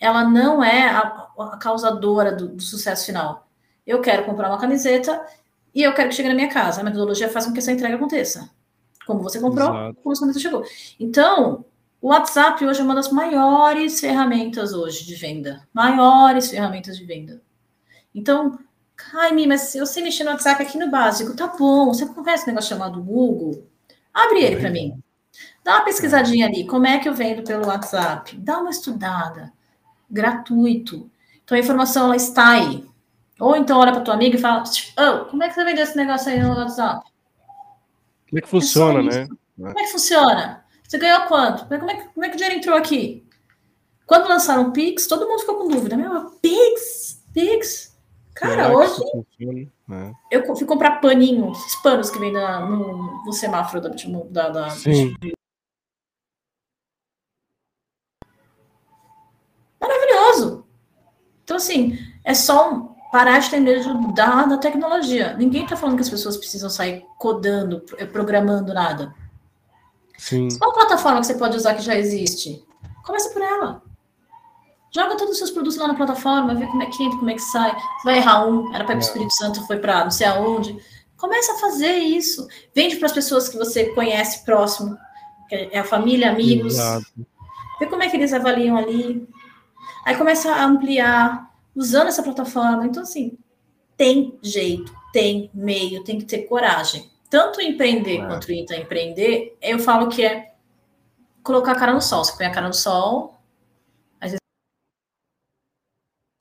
ela não é a, a causadora do, do, sucesso final. Eu quero comprar uma camiseta e eu quero que chegue na minha casa. A metodologia faz com que essa entrega aconteça. Como você comprou, Exato. como a camisa chegou. Então, o WhatsApp hoje é uma das maiores ferramentas hoje de venda. Maiores ferramentas de venda. Então, ai, mas eu sei mexer no WhatsApp aqui no básico. Tá bom, você conhece um negócio chamado Google? Abre ele para mim. Dá uma pesquisadinha ali. Como é que eu vendo pelo WhatsApp? Dá uma estudada gratuito. Então a informação ela está aí. Ou então olha para tua amiga e fala: oh, como é que você vendeu esse negócio aí no WhatsApp? Como é que funciona, é né? Como é que funciona? Você ganhou quanto? Como é, que, como é que o dinheiro entrou aqui? Quando lançaram o Pix, todo mundo ficou com dúvida. Meu, Pix? Pix? Cara, é hoje. É. Eu fui comprar paninho, esses panos que vem na, no, no semáforo da, da, da Maravilhoso. Então, assim, é só parar de ter da, da tecnologia. Ninguém está falando que as pessoas precisam sair codando, eh, programando nada. Sim. Qual plataforma que você pode usar que já existe? Começa por ela. Joga todos os seus produtos lá na plataforma, vê como é que entra, como é que sai. Vai errar um, era para ir para o Espírito Santo, foi para não sei aonde. Começa a fazer isso. Vende para as pessoas que você conhece próximo. é a família, amigos. Exato. Vê como é que eles avaliam ali. Aí começa a ampliar, usando essa plataforma. Então, assim, tem jeito, tem meio, tem que ter coragem. Tanto empreender é. quanto empreender, eu falo que é colocar a cara no sol. Você põe a cara no sol, às vezes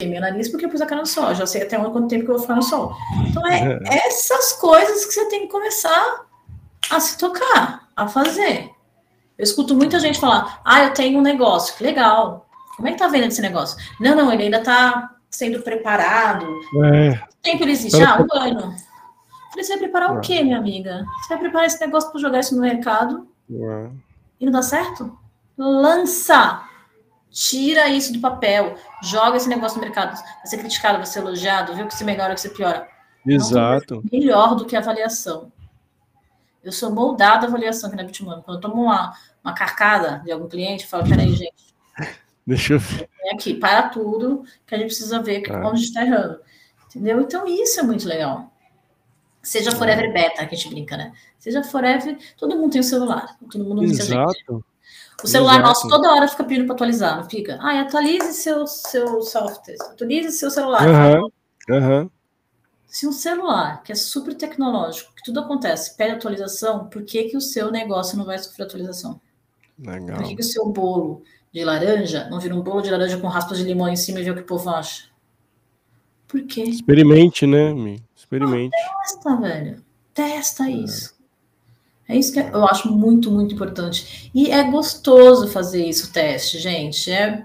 meu nariz porque eu pus a cara no sol. Já sei até quanto tempo que eu vou ficar no sol. Então é (laughs) essas coisas que você tem que começar a se tocar, a fazer. Eu escuto muita gente falar: ah, eu tenho um negócio, que legal. Como é que tá vendo esse negócio? Não, não, ele ainda tá sendo preparado. É. Quanto tempo ele existe? Ah, um ano. Falei, você vai preparar o quê, minha amiga? Você vai preparar esse negócio para jogar isso no mercado? É. E não dá certo? Lança! Tira isso do papel, joga esse negócio no mercado. Vai ser criticado, vai ser elogiado, viu que se melhora, que se piora. Exato. melhor do que avaliação. Eu sou moldada a avaliação aqui na Bitmano. Quando eu tomo uma, uma carcada de algum cliente, eu falo, peraí, gente. Deixa eu ver. É aqui, para tudo, que a gente precisa ver ah. onde está errando. Entendeu? Então, isso é muito legal. Seja Forever Beta, que a gente brinca, né? Seja Forever, todo mundo tem o um celular. Todo mundo Exato. O celular Exato. nosso toda hora fica pedindo para atualizar, não fica? Ah, atualize seu, seu software, atualize seu celular. Uhum. Uhum. Se um celular, que é super tecnológico, que tudo acontece, pede atualização, por que, que o seu negócio não vai sofrer atualização? Legal. Por que, que o seu bolo de laranja não vira um bolo de laranja com raspas de limão em cima e vê o que o povo acha? Por quê? Experimente, né, Mi? Experimente. Ah, testa, velho. Testa é. isso. É isso que eu acho muito, muito importante. E é gostoso fazer isso, teste, gente. É...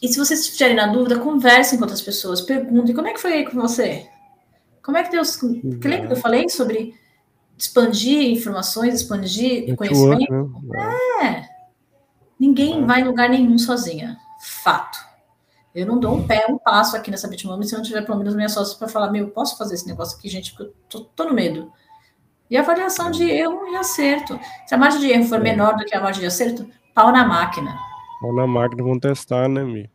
E se vocês estiverem na dúvida, conversem com outras pessoas, perguntem como é que foi aí com você? Como é que Deus. Uhum. Lembra que eu falei sobre expandir informações, expandir Network, conhecimento? Né? É. Ninguém é. vai em lugar nenhum sozinha. Fato. Eu não dou um pé, um passo aqui nessa Bitmami se eu não tiver pelo menos minha sócia para falar, meu, posso fazer esse negócio aqui, gente, porque eu tô, tô, no medo. E a avaliação de erro e acerto. Se a margem de erro for menor do que a margem de acerto, pau na máquina. Pau na máquina, vamos testar, né, Mi?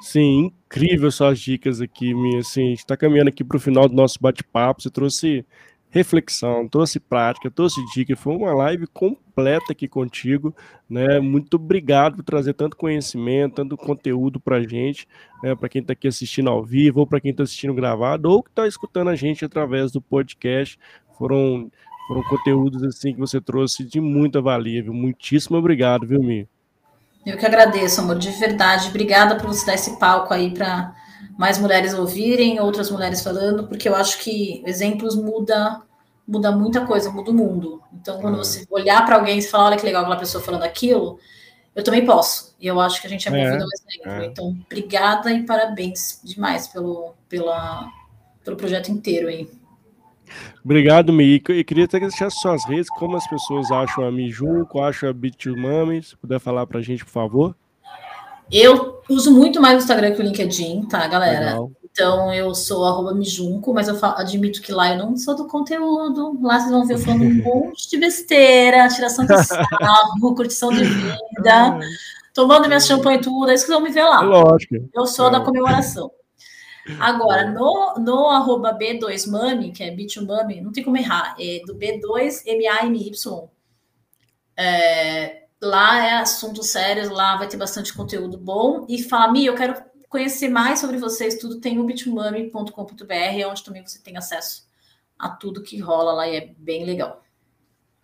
Sim, incrível suas dicas aqui, Mi. Assim, a gente está caminhando aqui para o final do nosso bate-papo. Você trouxe reflexão, trouxe prática, trouxe dica. Foi uma live completa aqui contigo, né? Muito obrigado por trazer tanto conhecimento, tanto conteúdo para gente, né? para quem está aqui assistindo ao vivo, ou para quem está assistindo gravado, ou que está escutando a gente através do podcast. Foram, foram conteúdos assim que você trouxe de muita valia, viu? Muitíssimo obrigado, viu, Mi? Eu que agradeço, amor, de verdade. Obrigada por você dar esse palco aí para mais mulheres ouvirem, outras mulheres falando, porque eu acho que exemplos muda muda muita coisa, muda o mundo. Então, quando é. você olhar para alguém e falar, olha que legal aquela pessoa falando aquilo, eu também posso. E eu acho que a gente é movido é, ao exemplo. É. Então, obrigada e parabéns demais pelo, pela, pelo projeto inteiro aí. Obrigado, Mi. E queria até deixar suas redes, como as pessoas acham a Mi Junco, acham a Bit2Mami, se puder falar para a gente, por favor. Eu uso muito mais o Instagram que o LinkedIn, tá, galera? Legal. Então, eu sou arroba Mijunco, mas eu falo, admito que lá eu não sou do conteúdo. Lá vocês vão ver eu falando um (laughs) monte de besteira, tiração de sarro, (laughs) curtição de vida, tomando minha champanhe e tudo. É isso que vão me ver lá. Lógico. Eu sou é. da comemoração. Agora, no, no arroba B2Mami, que é Bit2Mami, não tem como errar, é do B2MAMY. É, lá é assuntos sérios, lá vai ter bastante conteúdo bom. E fala, Mi, eu quero conhecer mais sobre vocês, tudo tem o bitmami.com.br, é onde também você tem acesso a tudo que rola lá e é bem legal.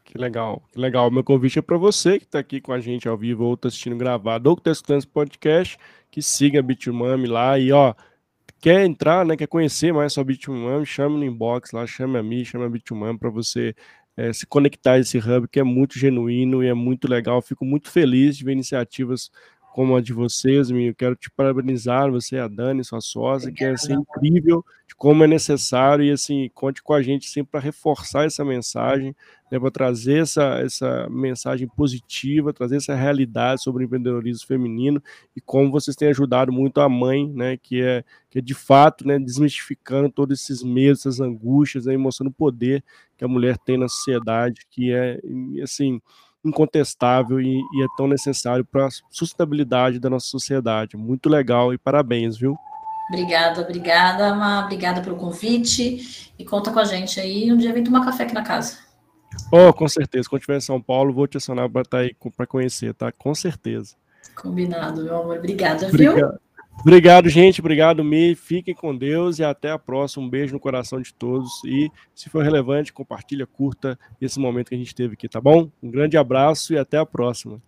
Que legal, que legal. Meu convite é para você que está aqui com a gente ao vivo ou está assistindo gravado ou que está escutando esse podcast, que siga a Bitmami lá e ó, quer entrar, né, quer conhecer mais sobre a Bitmami, chame no inbox lá, chame a mim, chame a Bitmami para você é, se conectar a esse hub que é muito genuíno e é muito legal. Fico muito feliz de ver iniciativas como a de vocês, eu quero te parabenizar, você, a Dani, sua sócia, que é assim, incrível de como é necessário. E assim, conte com a gente sempre para reforçar essa mensagem, né, para trazer essa, essa mensagem positiva, trazer essa realidade sobre o empreendedorismo feminino e como vocês têm ajudado muito a mãe, né, que é, que é de fato, né, desmistificando todos esses medos, essas angústias, né, mostrando o poder que a mulher tem na sociedade, que é, assim, incontestável e, e é tão necessário para a sustentabilidade da nossa sociedade. Muito legal e parabéns, viu? Obrigada, obrigada, Ama. Obrigada pelo convite. E conta com a gente aí. Um dia vem tomar café aqui na casa. Oh, com certeza. Quando estiver em São Paulo, vou te acionar para estar tá aí para conhecer, tá? Com certeza. Combinado, meu amor. Obrigada, viu? Obrigado. Gente. Obrigado, Mi. Fiquem com Deus e até a próxima. Um beijo no coração de todos. E, se for relevante, compartilha, curta esse momento que a gente teve aqui, tá bom? Um grande abraço e até a próxima.